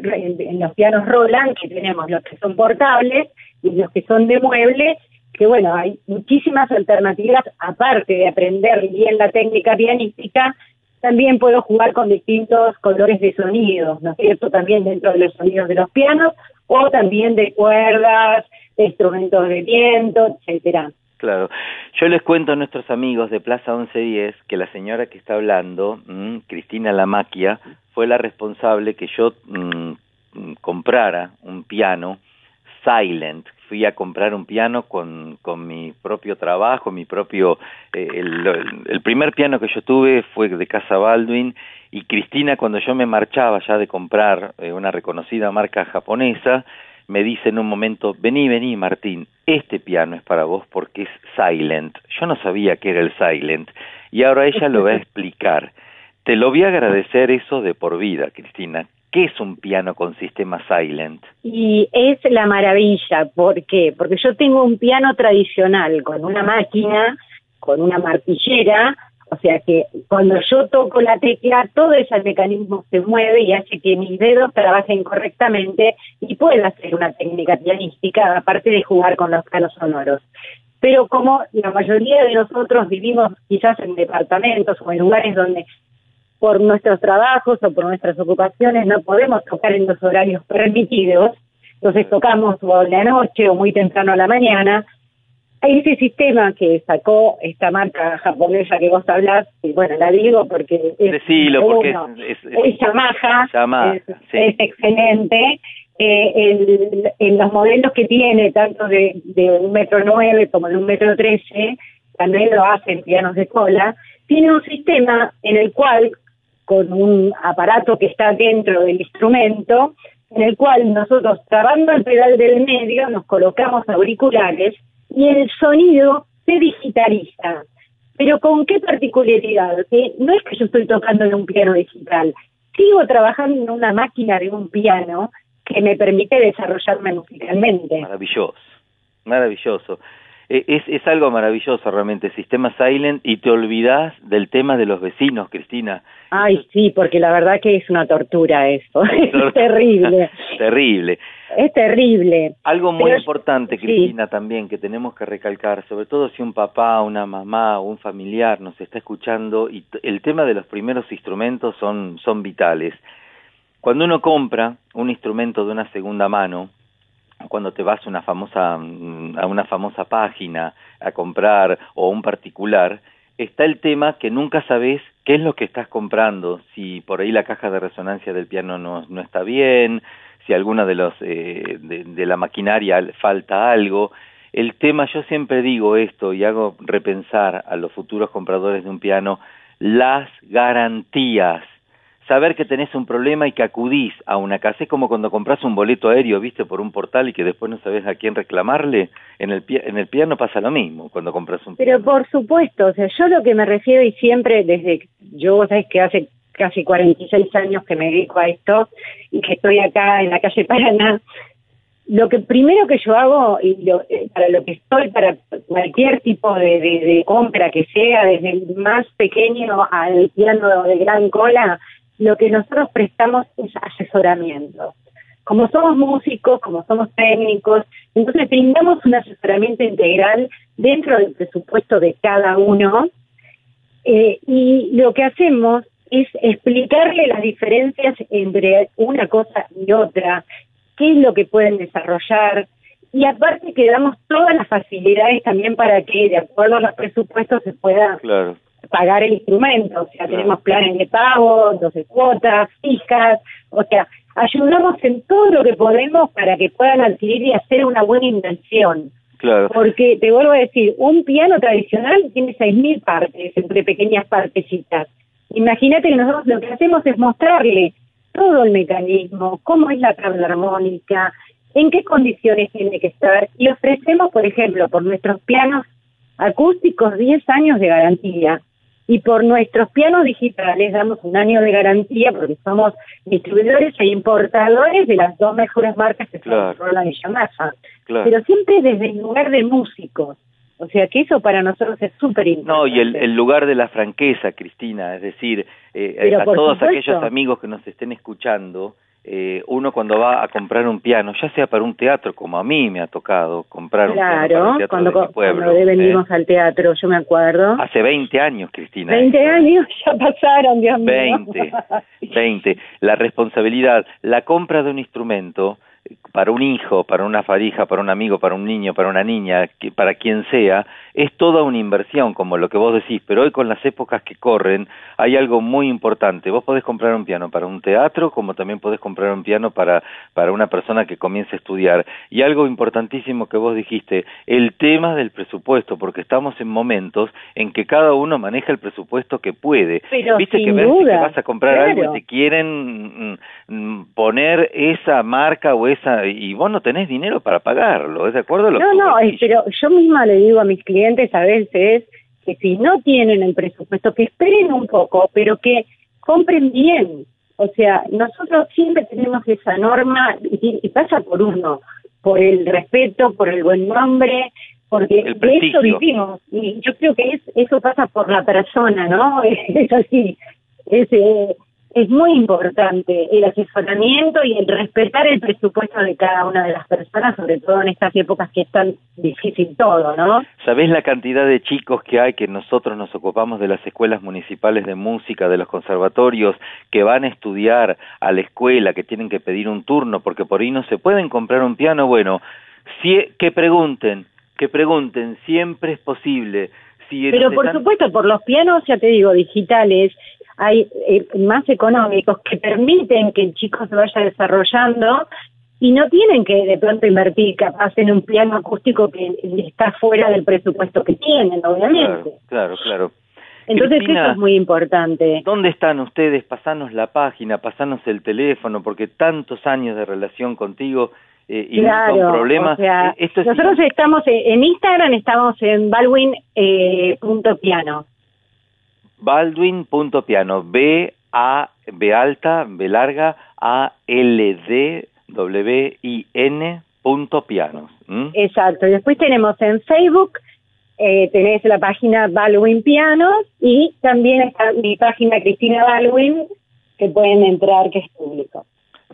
los pianos Roland que tenemos los que son portables y los que son de mueble que bueno, hay muchísimas alternativas, aparte de aprender bien la técnica pianística, también puedo jugar con distintos colores de sonidos, ¿no es cierto? También dentro de los sonidos de los pianos, o también de cuerdas, de instrumentos de viento, etcétera. Claro. Yo les cuento a nuestros amigos de Plaza 1110 que la señora que está hablando, mm, Cristina Lamaquia, fue la responsable que yo mm, comprara un piano silent. Fui a comprar un piano con, con mi propio trabajo, mi propio... Eh, el, el, primer piano que yo tuve fue de Casa Baldwin y Cristina cuando yo me marchaba ya de comprar eh, una reconocida marca japonesa, me dice en un momento, vení, vení Martín, este piano es para vos porque es silent. Yo no sabía que era el silent y ahora ella lo va a explicar. Te lo voy a agradecer eso de por vida, Cristina. ¿Qué es un piano con sistema silent? Y es la maravilla, ¿por qué? Porque yo tengo un piano tradicional con una máquina, con una martillera, o sea que cuando yo toco la tecla, todo ese mecanismo se mueve y hace que mis dedos trabajen correctamente y pueda hacer una técnica pianística, aparte de jugar con los palos sonoros. Pero como la mayoría de nosotros vivimos quizás en departamentos o en lugares donde por nuestros trabajos o por nuestras ocupaciones no podemos tocar en los horarios permitidos, entonces tocamos o en la noche o muy temprano a la mañana, ese sistema que sacó esta marca japonesa que vos hablás, y bueno, la digo porque es, Decilo, porque es, es, es, Yamaha, es, excelente. Eh, el, en los modelos que tiene, tanto de, de un metro nueve como de un metro trece, también lo hacen pianos de cola, tiene un sistema en el cual, con un aparato que está dentro del instrumento, en el cual nosotros, trabando el pedal del medio, nos colocamos auriculares y el sonido se digitaliza. Pero con qué particularidad, que no es que yo estoy tocando en un piano digital, sigo trabajando en una máquina de un piano que me permite desarrollarme musicalmente. Maravilloso, maravilloso. E, es, es algo maravilloso realmente, sistema silent, y te olvidas del tema de los vecinos, Cristina. Ay, sí, porque la verdad que es una tortura eso, es terrible. terrible. Es terrible. Algo muy importante, Cristina, también que tenemos que recalcar, sobre todo si un papá, una mamá o un familiar nos está escuchando, y el tema de los primeros instrumentos son, son vitales. Cuando uno compra un instrumento de una segunda mano, cuando te vas a una famosa, mm, a una famosa página a comprar o un particular, está el tema que nunca sabes qué es lo que estás comprando, si por ahí la caja de resonancia del piano no, no está bien, si alguna de los eh, de, de, la maquinaria falta algo. El tema, yo siempre digo esto y hago repensar a los futuros compradores de un piano, las garantías saber que tenés un problema y que acudís a una casa. Es como cuando compras un boleto aéreo, viste, por un portal y que después no sabes a quién reclamarle. En el, en el piano pasa lo mismo cuando compras un Pero por supuesto, o sea, yo lo que me refiero y siempre desde, yo vos sabés que hace casi 46 años que me dedico a esto y que estoy acá en la calle Paraná, lo que primero que yo hago y lo, eh, para lo que estoy para cualquier tipo de, de, de, compra que sea desde el más pequeño al piano de gran cola lo que nosotros prestamos es asesoramiento. Como somos músicos, como somos técnicos, entonces brindamos un asesoramiento integral dentro del presupuesto de cada uno eh, y lo que hacemos es explicarle las diferencias entre una cosa y otra, qué es lo que pueden desarrollar, y aparte que damos todas las facilidades también para que de acuerdo a los presupuestos se pueda claro pagar el instrumento, o sea, tenemos planes de pago, 12 cuotas fijas, o sea, ayudamos en todo lo que podemos para que puedan adquirir y hacer una buena inversión. Claro. Porque te vuelvo a decir, un piano tradicional tiene 6.000 partes, entre pequeñas partecitas. Imagínate que nosotros lo que hacemos es mostrarle todo el mecanismo, cómo es la tabla armónica, en qué condiciones tiene que estar, y ofrecemos, por ejemplo, por nuestros pianos acústicos 10 años de garantía y por nuestros pianos digitales damos un año de garantía porque somos distribuidores e importadores de las dos mejores marcas que son Roland y Yamaha. Claro. Pero siempre desde el lugar de músicos. O sea que eso para nosotros es súper importante. No, y el, el, lugar de la franqueza, Cristina, es decir, eh, a todos supuesto. aquellos amigos que nos estén escuchando, eh, uno cuando va a comprar un piano, ya sea para un teatro, como a mí me ha tocado comprar un piano para Claro, teatro cuando, de mi pueblo, cuando venimos ¿eh? al teatro, yo me acuerdo. Hace 20 años, Cristina. 20 esto. años ya pasaron, Dios mío. 20, 20. La responsabilidad, la compra de un instrumento eh, para un hijo, para una farija, para un amigo, para un niño, para una niña, que, para quien sea, es toda una inversión, como lo que vos decís, pero hoy con las épocas que corren hay algo muy importante. Vos podés comprar un piano para un teatro, como también podés comprar un piano para, para una persona que comience a estudiar. Y algo importantísimo que vos dijiste, el tema del presupuesto, porque estamos en momentos en que cada uno maneja el presupuesto que puede. Pero Viste sin que ves duda, que vas a comprar algo y te quieren mm, mm, poner esa marca o esa y vos no tenés dinero para pagarlo, ¿es de acuerdo? a lo No, que no, vos eh, pero yo misma le digo a mis clientes a veces que si no tienen el presupuesto, que esperen un poco, pero que compren bien. O sea, nosotros siempre tenemos esa norma y, y pasa por uno, por el respeto, por el buen nombre, porque El de eso vivimos. Y yo creo que es, eso pasa por la persona, ¿no? Es así. Es, eh, es muy importante el asesoramiento y el respetar el presupuesto de cada una de las personas, sobre todo en estas épocas que es tan difícil todo, ¿no? ¿Sabés la cantidad de chicos que hay que nosotros nos ocupamos de las escuelas municipales de música, de los conservatorios, que van a estudiar a la escuela, que tienen que pedir un turno porque por ahí no se pueden comprar un piano? Bueno, si, que pregunten, que pregunten, siempre es posible. Si Pero por supuesto, por los pianos, ya te digo, digitales, hay eh, más económicos que permiten que el chico se vaya desarrollando y no tienen que de pronto invertir capaz en un piano acústico que está fuera del presupuesto que tienen, obviamente. Claro, claro, claro. Entonces Cristina, eso es muy importante. ¿Dónde están ustedes? Pasanos la página, pasanos el teléfono, porque tantos años de relación contigo eh, y Claro, con problemas. o sea, eh, esto es nosotros estamos en en Instagram, estamos en balwin.piano. punto piano. Baldwin.piano, B A B alta, B larga, A L D W I N punto pianos. ¿m? Exacto. Después tenemos en Facebook, eh, tenés la página Balwin Pianos y también está mi página Cristina Balwin, que pueden entrar, que es público.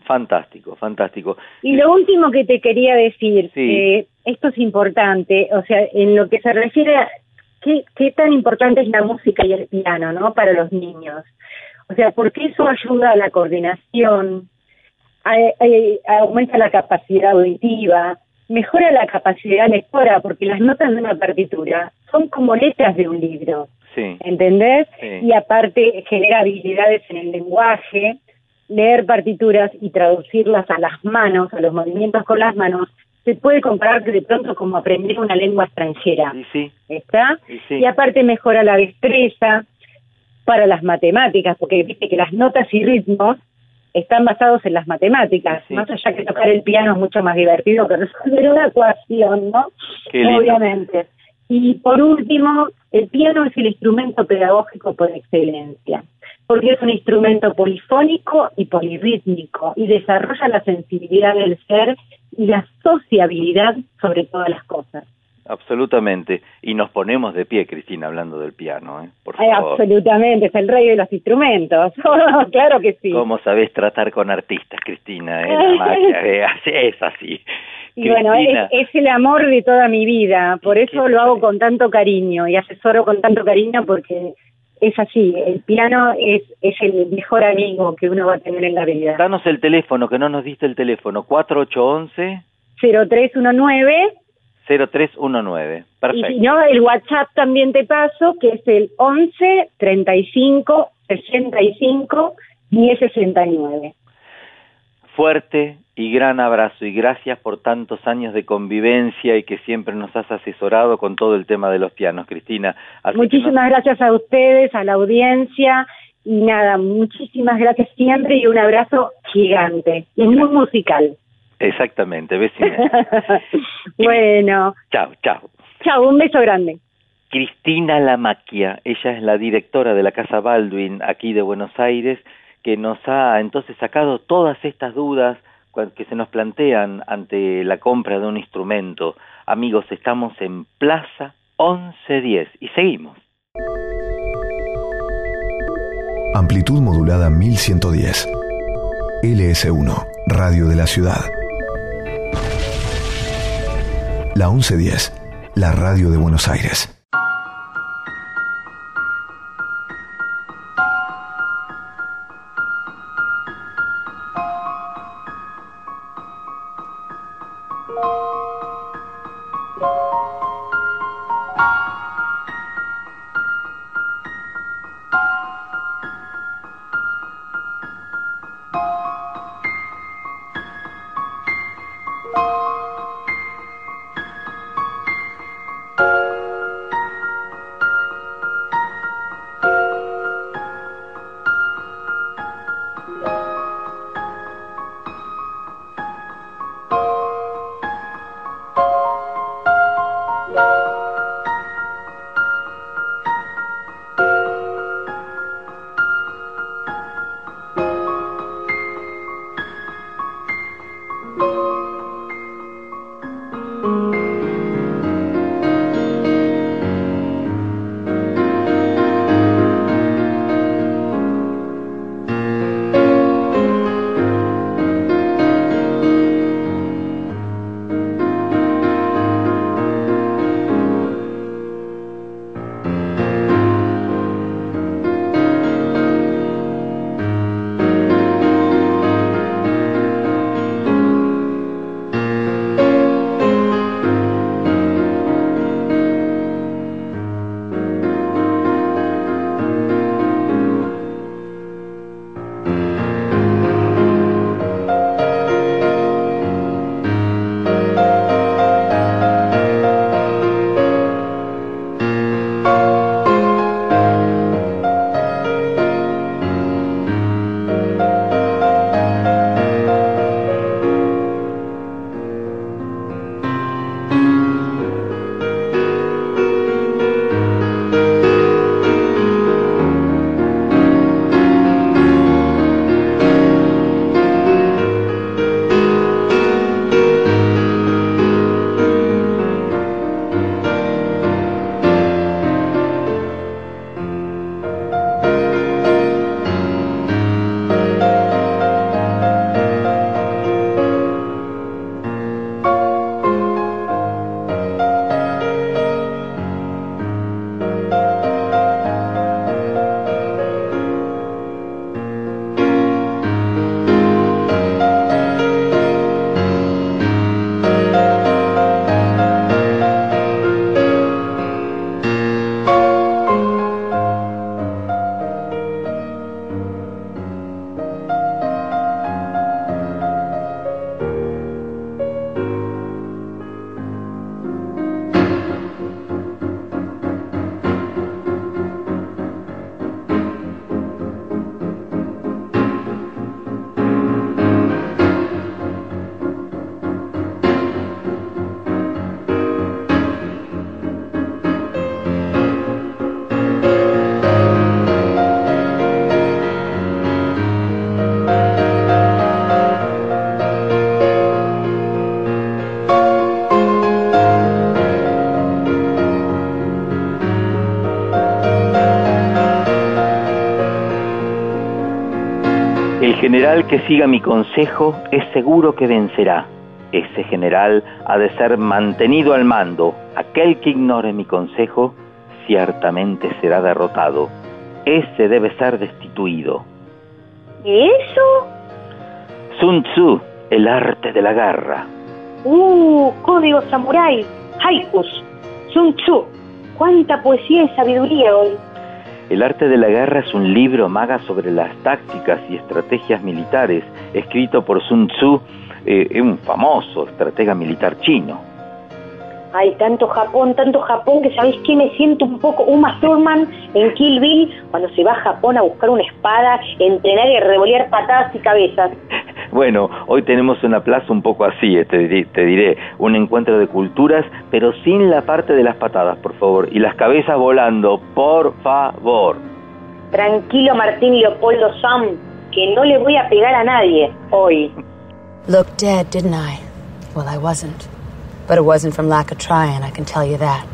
Fantástico, fantástico. Y lo último que te quería decir, Sí. eh, esto es importante, o sea, en lo que se refiere qué, qué tan importante es la música y el piano, ¿no? Para los niños. O sea, porque eso ayuda a la coordinación, a- a- aumenta la capacidad auditiva, mejora la capacidad lectora, porque las notas de una partitura son como letras de un libro. Sí. ¿entendés? Sí. Y aparte genera habilidades en el lenguaje, leer partituras y traducirlas a las manos, a los movimientos con las manos, se puede comparar de pronto como aprender una lengua extranjera, Y sí, ¿está? y sí. Y aparte mejora la destreza para las matemáticas, porque viste que las notas y ritmos están basados en las matemáticas, Sí. más allá que tocar el piano es mucho más divertido que resolver una ecuación, ¿no? Obviamente. Y por último, el piano es el instrumento pedagógico por excelencia, porque es un instrumento polifónico y polirrítmico y desarrolla la sensibilidad del ser y la sociabilidad sobre todas las cosas. absolutamente. Y nos ponemos de pie, Cristina, hablando del piano, ¿eh? Por Ay, favor. absolutamente, es el rey de los instrumentos. claro que sí. ¿Cómo sabés tratar con artistas, Cristina? eh? La magia, eh, es así. Y bueno, es el amor de toda mi vida, por eso lo hago con tanto cariño y asesoro con tanto cariño porque es así, el piano es, es el mejor amigo que uno va a tener en la vida. danos el teléfono, que no nos diste el teléfono. 4811 0319 0319. y Perfecto. si no, el WhatsApp también te paso, que es el 11 35 65 10 69. Fuerte y gran abrazo y gracias por tantos años de convivencia y que siempre nos has asesorado con todo el tema de los pianos, Cristina. Así Muchísimas gracias a ustedes, a la audiencia y nada, muchísimas gracias siempre y un abrazo gigante. Y es muy musical. Exactamente, vecina. bueno, chao, chao. chao, un beso grande. Cristina Lamaquia, ella es la directora de la Casa Baldwin aquí de Buenos Aires, que nos ha entonces sacado todas estas dudas que se nos plantean ante la compra de un instrumento. Amigos, estamos en Plaza 1110 y seguimos. Amplitud modulada 1110. LS1, Radio de la Ciudad. La 1110, la radio de Buenos Aires. General que siga mi consejo es seguro que vencerá. Ese general ha de ser mantenido al mando. Aquel que ignore mi consejo ciertamente será derrotado. Ese debe ser destituido. ¿Y eso? Sun Tzu, el arte de la guerra. ¡Uh! Código Samurai. Haikus. Sun Tzu. ¡Cuánta poesía y sabiduría hoy! El arte de la guerra es un libro maga sobre las tácticas y estrategias militares, escrito por Sun Tzu, eh, un famoso estratega militar chino. Hay tanto Japón, tanto Japón, que sabéis que me siento un poco Uma Thurman en Kill Bill, cuando se va a Japón a buscar una espada, entrenar y revolear patadas y cabezas. Bueno, hoy tenemos una plaza un poco así, eh, te diré, te diré, un encuentro de culturas, pero sin la parte de las patadas, por favor, y las cabezas volando, por favor. Tranquilo, Martín Leopoldo Sam, que no le voy a pegar a nadie hoy. Looked dead, didn't I? Well, I wasn't. But it wasn't from lack of trying, I can tell you that.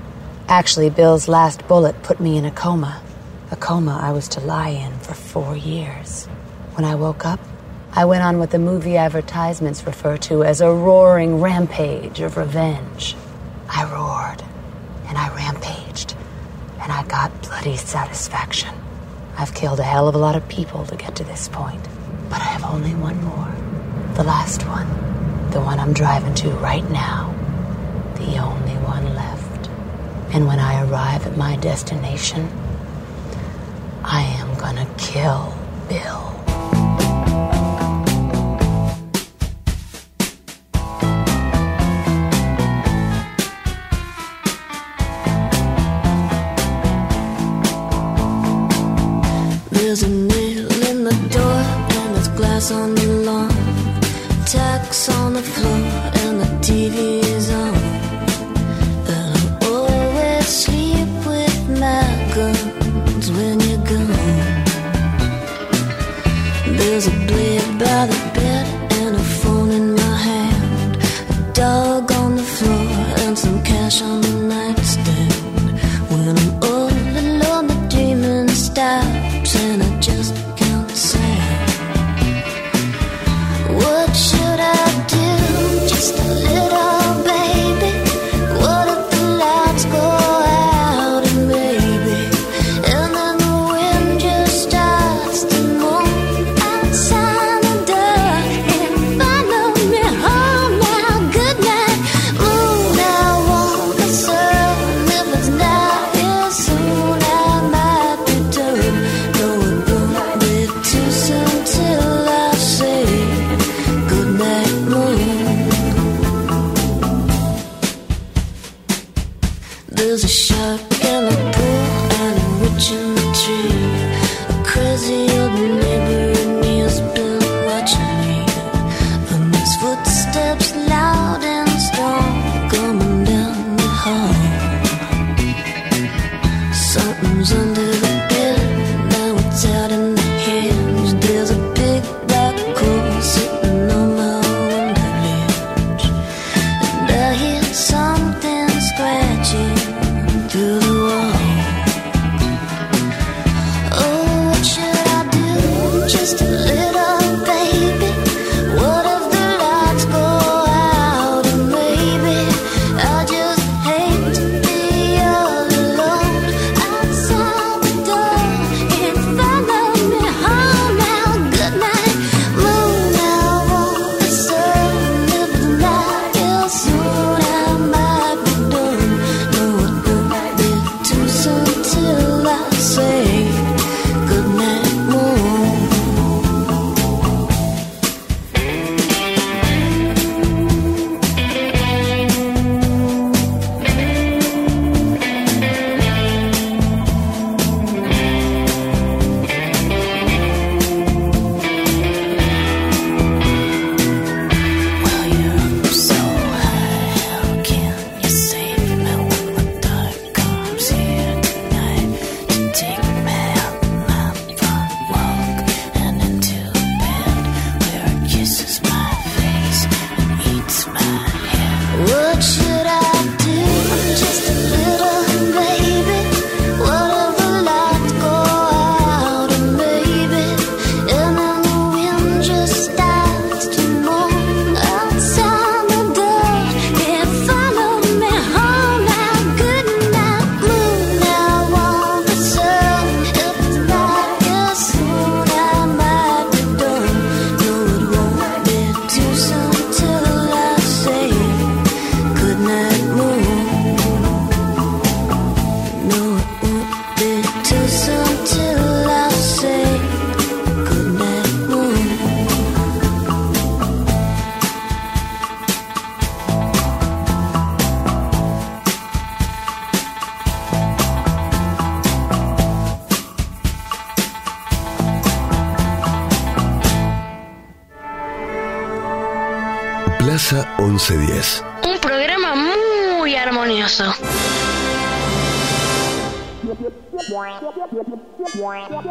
Actually, Bill's last bullet put me in a coma. A coma I was to lie in for four years. When I woke up, I went on what the movie advertisements refer to as a roaring rampage of revenge. I roared, and I rampaged, and I got bloody satisfaction. I've killed a hell of a lot of people to get to this point, but I have only one more. The last one. The one I'm driving to right now. The only one left. And when I arrive at my destination, I am gonna kill Bill. Wine,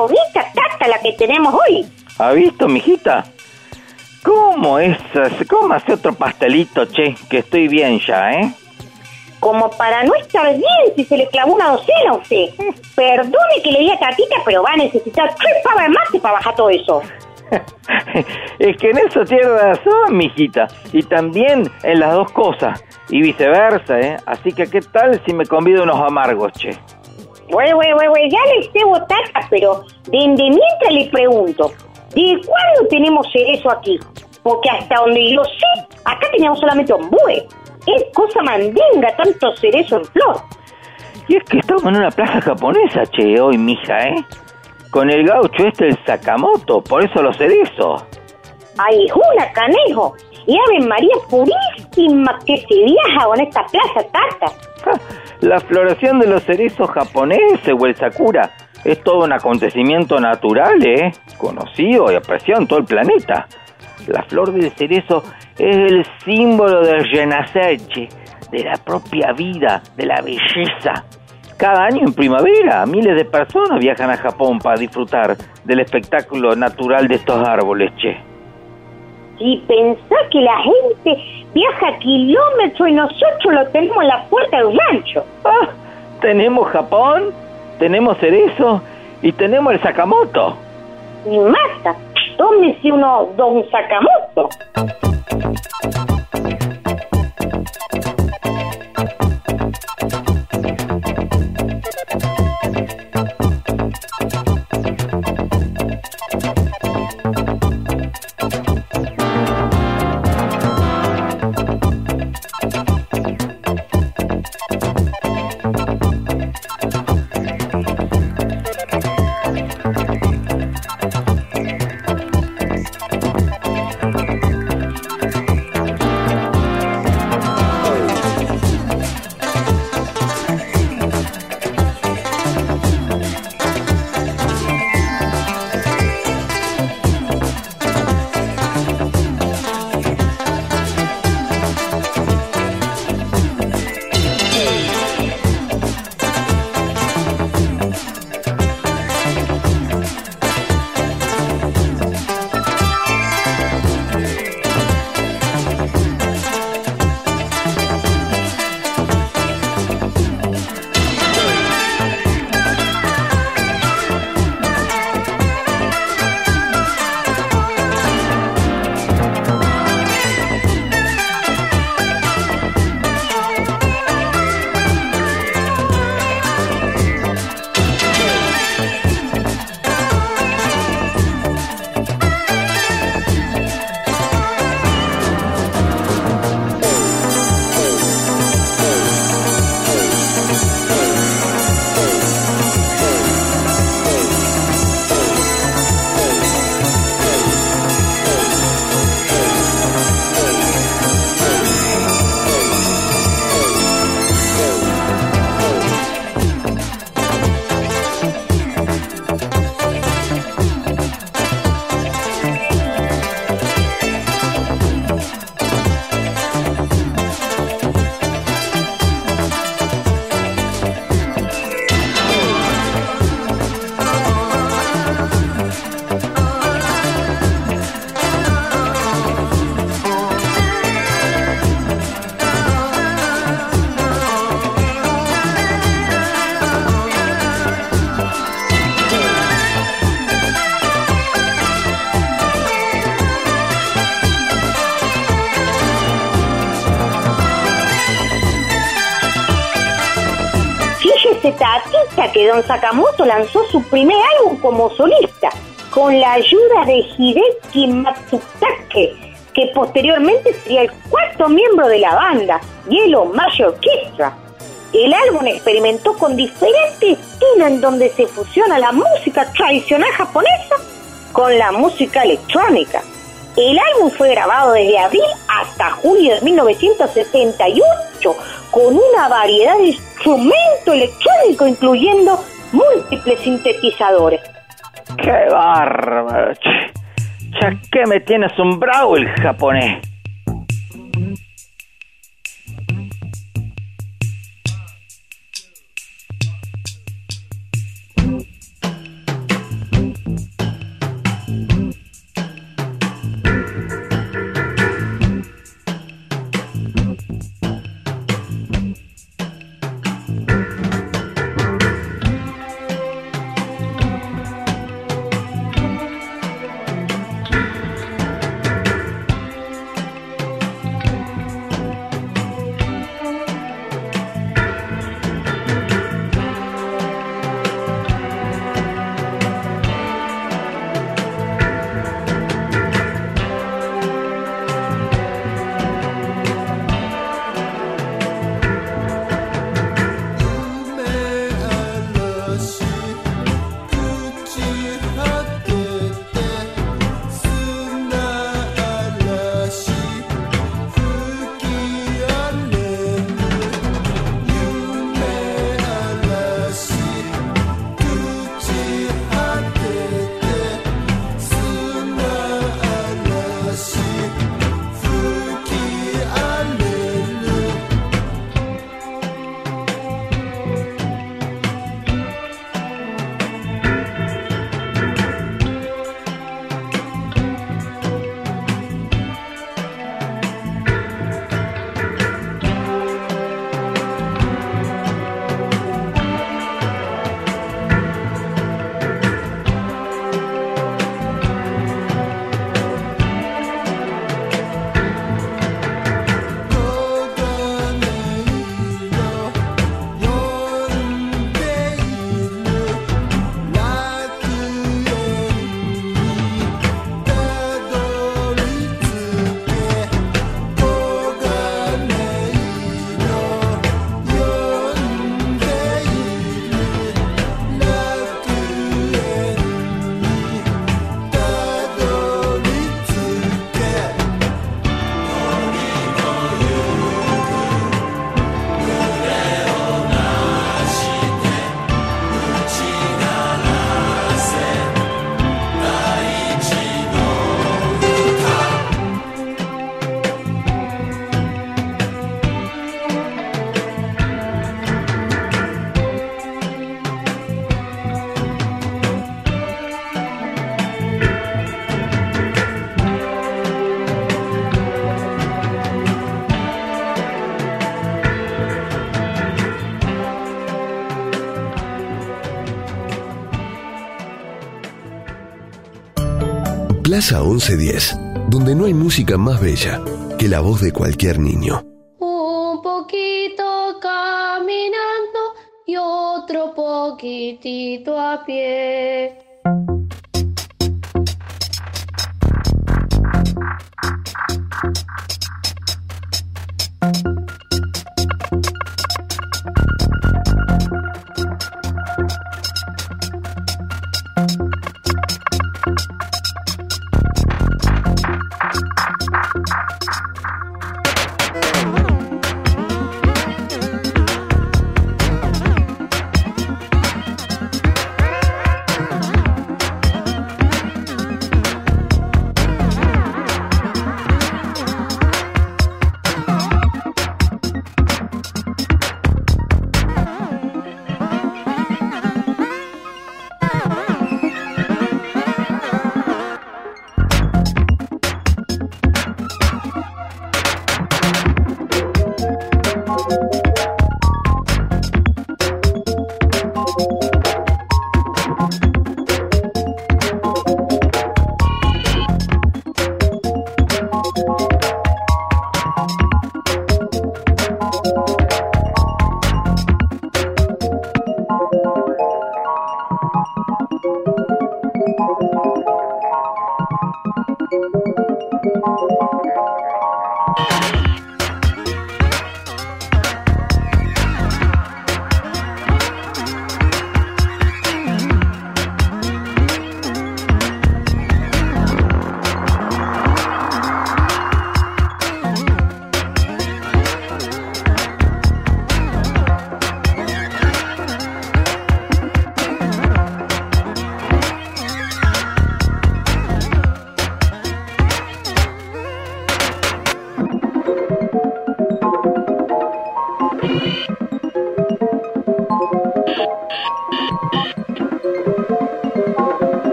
bonita, tata, la que tenemos hoy. ¿Ha visto, mijita? ¿Cómo es? ¿Cómo hace otro pastelito, che? Que estoy bien ya, ¿eh? Como para no estar bien si se le clavó una docena a usted. Perdone que le diga tatita, pero va a necesitar tres pavas más para bajar todo eso. Es que en eso tiene razón, mijita. Y también en las dos cosas. Y viceversa, ¿eh? Así que, ¿qué tal si me convido unos amargos, che? Güey, güey, güey, güey, ya le cebo tata, pero desde mientras le pregunto, ¿de cuándo tenemos cerezo aquí? Porque hasta donde yo sé, acá teníamos solamente ombúe. Es cosa mandinga tanto cerezo en flor. Y es que estamos en una plaza japonesa, che, hoy, mija, ¿eh? Con el gaucho este, el Sakamoto, por eso los cerezos. Ay, una canejo. Y Ave María purísima que se viaja con esta plaza, tata. La floración de los cerezos japoneses o el sakura es todo un acontecimiento natural, ¿eh? Conocido y apreciado en todo el planeta. La flor del cerezo es el símbolo del renacer, che, de la propia vida, de la belleza. Cada año en primavera, miles de personas viajan a Japón para disfrutar del espectáculo natural de estos árboles, che. Y pensar que la gente viaja kilómetros y nosotros lo tenemos en la puerta del rancho. Ah, tenemos Japón, tenemos cerezo y tenemos el Sakamoto. Y mata, tómese uno, don Sakamoto. Artista que Don Sakamoto lanzó su primer álbum como solista, con la ayuda de Hideki Matsutake, que posteriormente sería el cuarto miembro de la banda, Yellow Major Orchestra. El álbum experimentó con diferentes estilos en donde se fusiona la música tradicional japonesa con la música electrónica. El álbum fue grabado desde abril hasta julio de 1978 con una variedad de instrumento electrónico incluyendo múltiples sintetizadores. ¡Qué bárbaro! me tiene asombrado el japonés. Plaza 1110, donde no hay música más bella que la voz de cualquier niño. Un poquito caminando y otro poquitito a pie.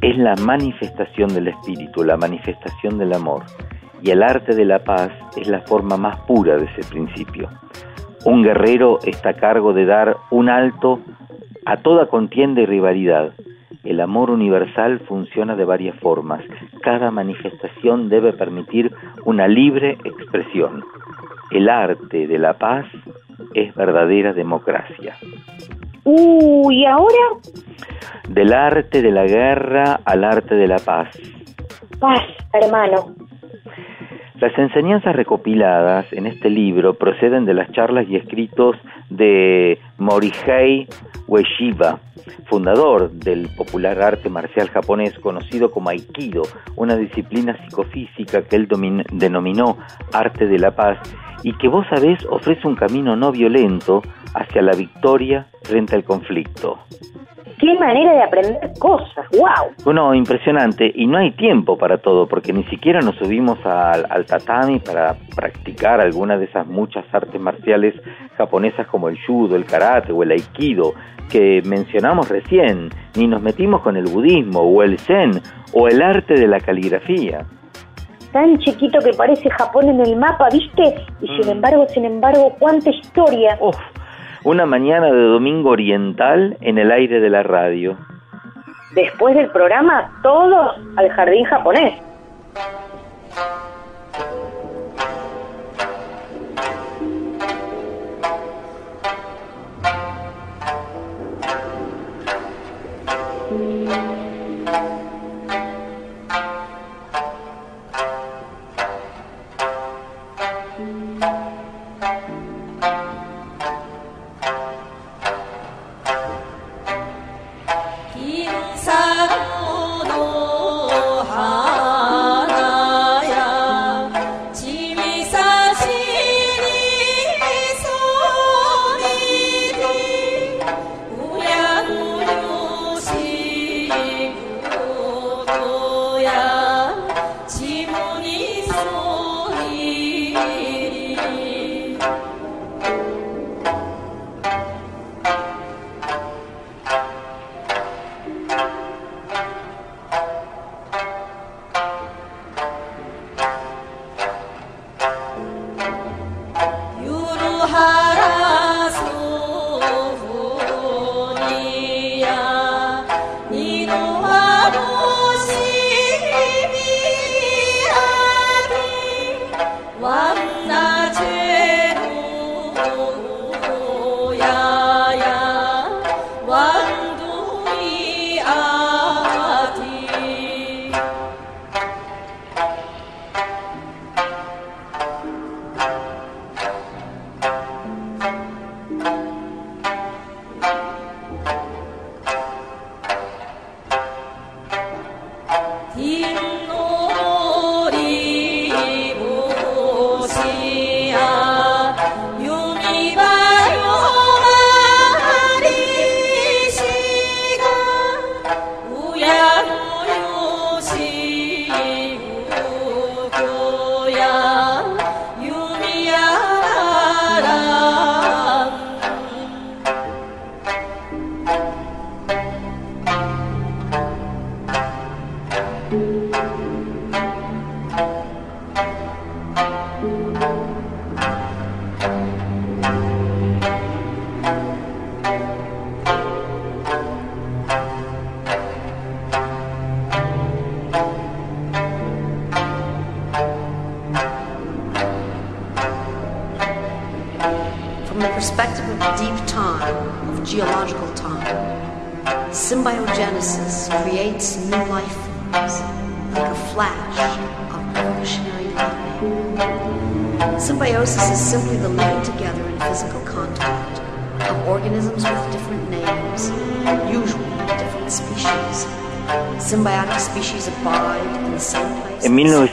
Es la manifestación del espíritu, la manifestación del amor, y el arte de la paz es la forma más pura de ese principio. Un guerrero está a cargo de dar un alto a toda contienda y rivalidad. El amor universal funciona de varias formas. Cada manifestación debe permitir una libre expresión. El arte de la paz es verdadera democracia. Uh, ¿y ahora? Del arte de la guerra al arte de la paz. Paz, hermano. Las enseñanzas recopiladas en este libro proceden de las charlas y escritos de Morihei Ueshiba, fundador del popular arte marcial japonés conocido como Aikido, una disciplina psicofísica que él denominó arte de la paz y que vos sabés ofrece un camino no violento hacia la victoria frente al conflicto. Qué manera de aprender cosas, wow. Bueno, impresionante. Y no hay tiempo para todo, porque ni siquiera nos subimos al, al tatami para practicar alguna de esas muchas artes marciales japonesas como el judo, el karate o el aikido que mencionamos recién. Ni nos metimos con el budismo o el zen o el arte de la caligrafía. Tan chiquito que parece Japón en el mapa, ¿viste? Y sin embargo, sin embargo, cuánta historia. Uf, una mañana de domingo oriental en el aire de la radio. Después del programa, todos al jardín japonés.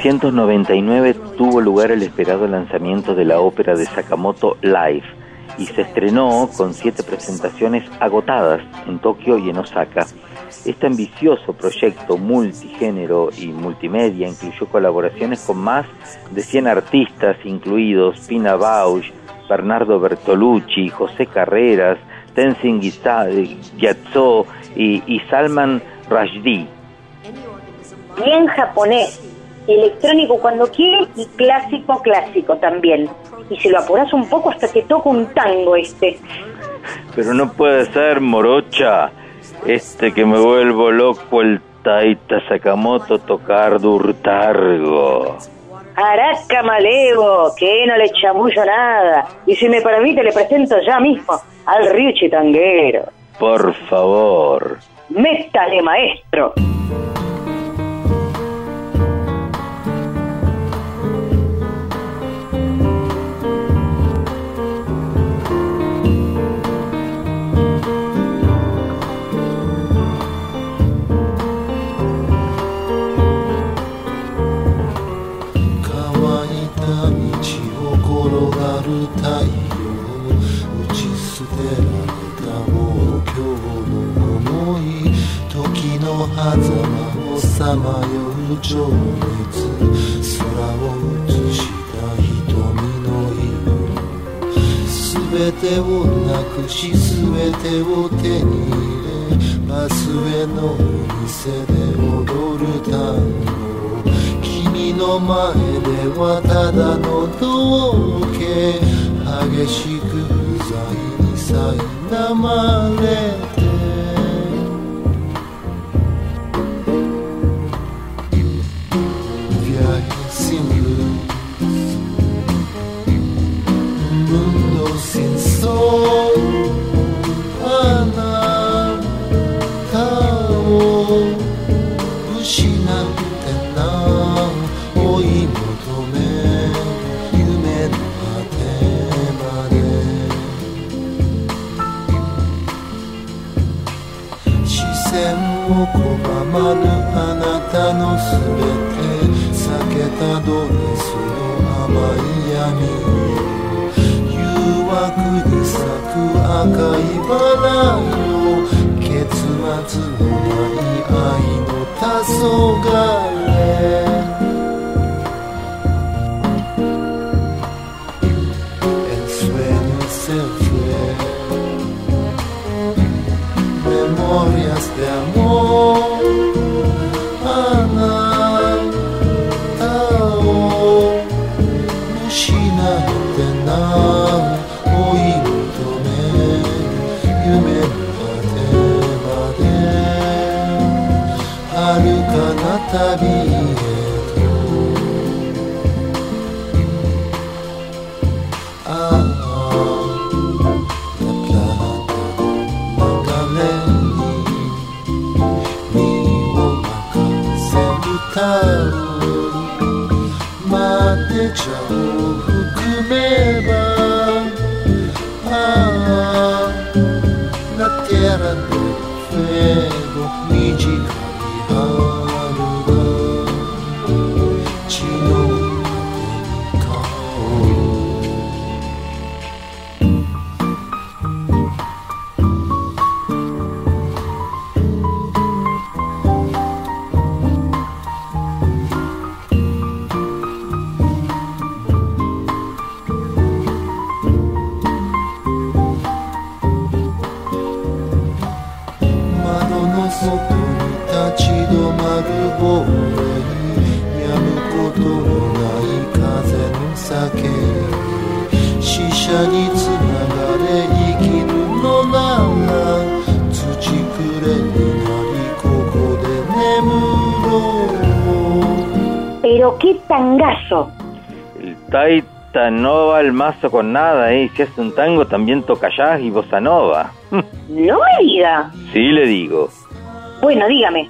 1999 tuvo lugar el esperado lanzamiento de la ópera de Sakamoto Live y se estrenó con siete presentaciones agotadas en Tokio y en Osaka. Este ambicioso proyecto multigénero y multimedia incluyó colaboraciones con más de 100 artistas, incluidos Pina Bausch, Bernardo Bertolucci, José Carreras, Tenzin Gyatso y, y Salman Rushdie. Bien japonés, electrónico cuando quiere y clásico clásico también. Y si lo apuras un poco hasta que toca un tango este. Pero no puede ser, morocha. Este que me vuelvo loco el Taita Sakamoto tocar Durtargo. Araca Malevo, que no le chamullo nada. Y si me permite le presento ya mismo al Ryuchi Tanguero. Por favor. Métale, maestro.「太陽」「打ち捨てられたもう今日の思い」「時の狭間をさまよう情熱」「空を映した瞳の色」「すべてをなくしすべてを手に入れ」「バスへの店で踊る単語」の前ではただの道化。激しく不在に苛まれ赤いバラよ。結末のない愛の黄昏。窓の外に立ち止まるボールにやむことのない風の酒死者につながれ生きるのなら土くれになりここで眠ろう Pero qué tangazo. El Taita Esta no va al mazo con nada, ¿eh? Si hace un tango también toca jazz y bossa nova. No me diga. Sí le digo. Bueno, dígame.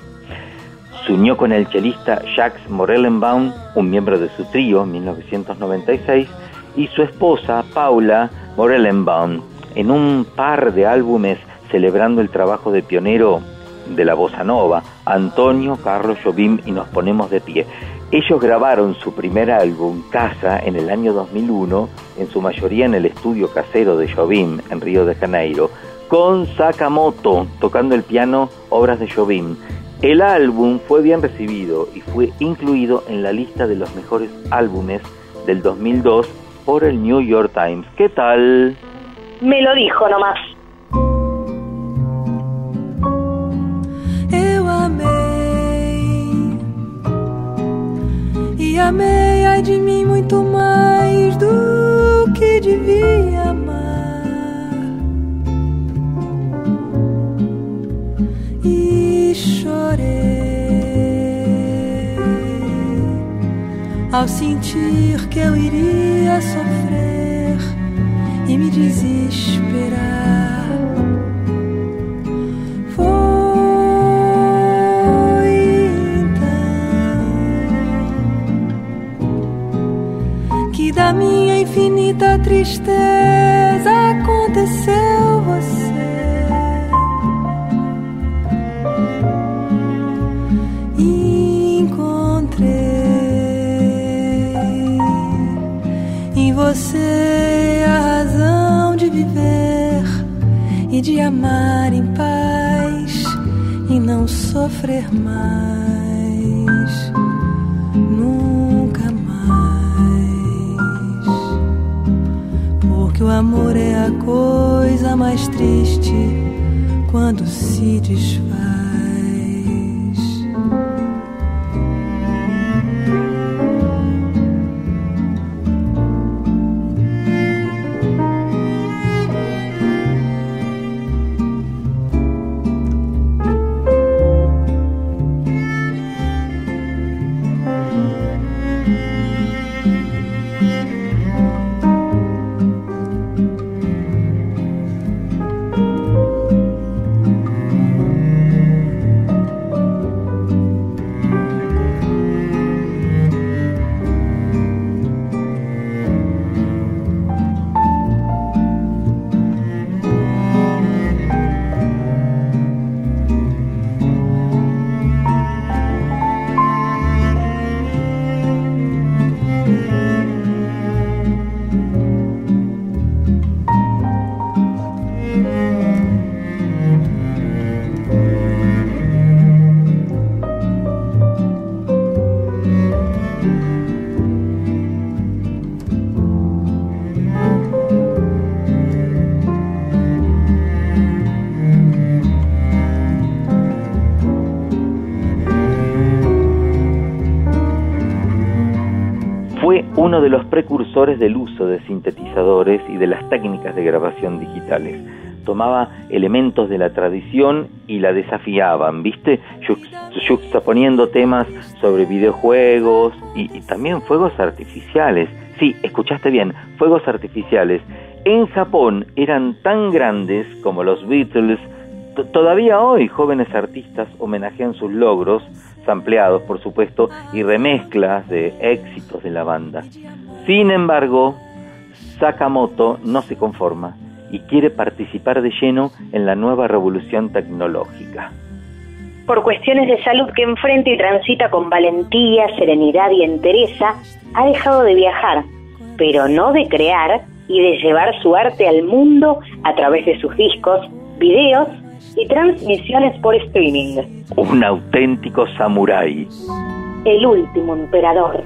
Se unió con el chelista Jacques Morellenbaum, un miembro de su trío en 1996, y su esposa Paula Morellenbaum, en un par de álbumes celebrando el trabajo de pionero de la bossa nova, Antonio Carlos Jobim y Nos Ponemos de Pie. Ellos grabaron su primer álbum, Casa, en el año 2001, en su mayoría en el estudio casero de Jobim, en Río de Janeiro, con Sakamoto tocando el piano obras de Jobim. El álbum fue bien recibido y fue incluido en la lista de los mejores álbumes del 2002 por el New York Times. ¿Qué tal? Me lo dijo nomás. Eu amei e amei ai de mim muito mais do que devia amar chorei ao sentir que eu iria sofrer e me desesperar. Foi então que da minha infinita tristeza aconteceu você. Você a razão de viver e de amar em paz e não sofrer mais, nunca mais. Porque o amor é a coisa mais triste quando se desfaz. Uno de los precursores del uso de sintetizadores y de las técnicas de grabación digitales. Tomaba elementos de la tradición y la desafiaban, ¿viste? Yuxtaponiendo temas sobre videojuegos y, también fuegos artificiales. Sí, escuchaste bien, fuegos artificiales. En Japón eran tan grandes como los Beatles. Todavía hoy jóvenes artistas homenajean sus logros, sampleados por supuesto, y remezclas de éxitos de la banda. Sin embargo, Sakamoto no se conforma y quiere participar de lleno en la nueva revolución tecnológica. Por cuestiones de salud que enfrenta y transita con valentía, serenidad y entereza, ha dejado de viajar, pero no de crear y de llevar su arte al mundo a través de sus discos, videos y transmisiones por streaming. Un auténtico samurái. El último emperador.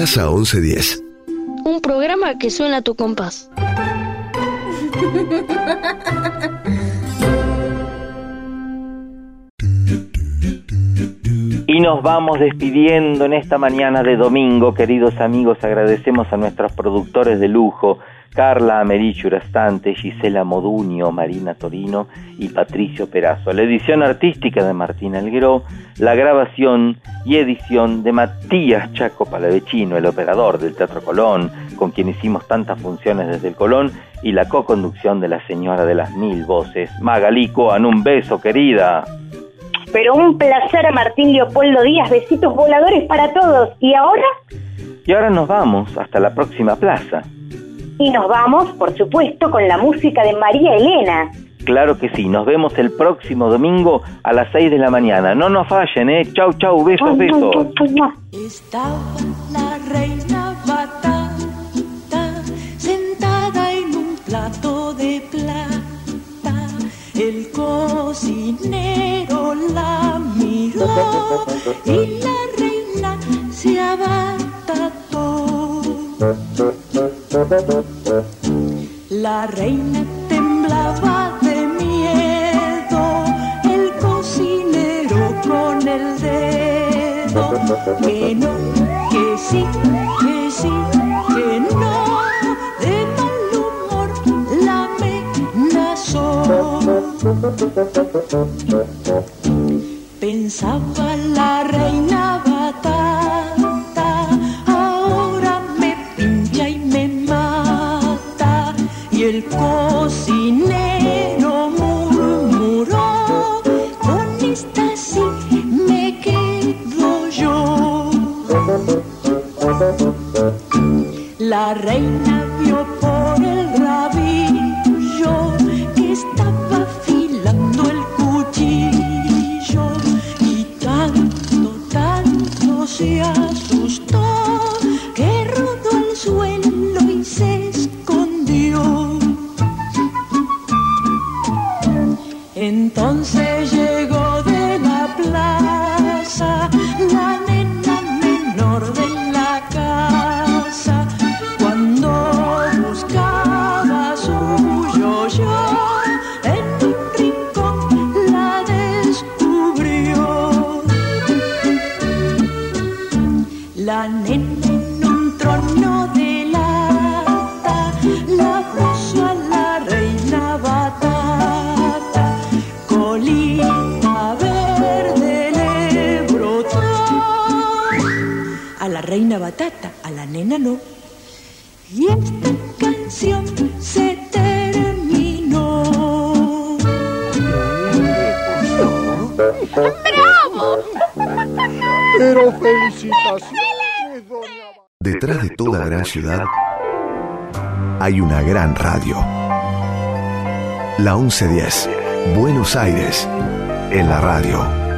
Plaza 1110. Un programa que suena a tu compás. Y nos vamos despidiendo en esta mañana de domingo, queridos amigos. Agradecemos a nuestros productores de lujo, Carla Americho Urastante, Gisela Moduño, Marina Torino y Patricio Perazo. La edición artística de Martín Alguero, la grabación y edición de Matías Chaco Palavecino, el operador del Teatro Colón, con quien hicimos tantas funciones desde el Colón, y la co-conducción de la señora de las mil voces, Magalico, en un beso, querida. Pero un placer a Martín Leopoldo Díaz, besitos voladores para todos. ¿Y ahora? Y ahora nos vamos hasta la próxima plaza. Y nos vamos, por supuesto, con la música de María Elena. Claro que sí, nos vemos el próximo domingo a las 6 de la mañana. No nos fallen, ¿eh? Chau, chau, besos, besos. Estaba la reina batata sentada en un plato de plata. El cocinero la miró y la reina se abatató. La reina temblaba de miedo, el cocinero con el dedo, que no, que sí, que sí, que no, de mal humor la amenazó. Pensaba la reina batata, La reina vio por el rabillo que estaba afilando el cuchillo y tanto, tanto se asustó que rodó al suelo y se escondió. Entonces llegó de la plaza batata, a la nena no. Y esta canción se terminó. ¡Bravo! Pero felicitaciones, Detrás de toda gran ciudad hay una gran radio. La 1110, Buenos Aires, en la radio.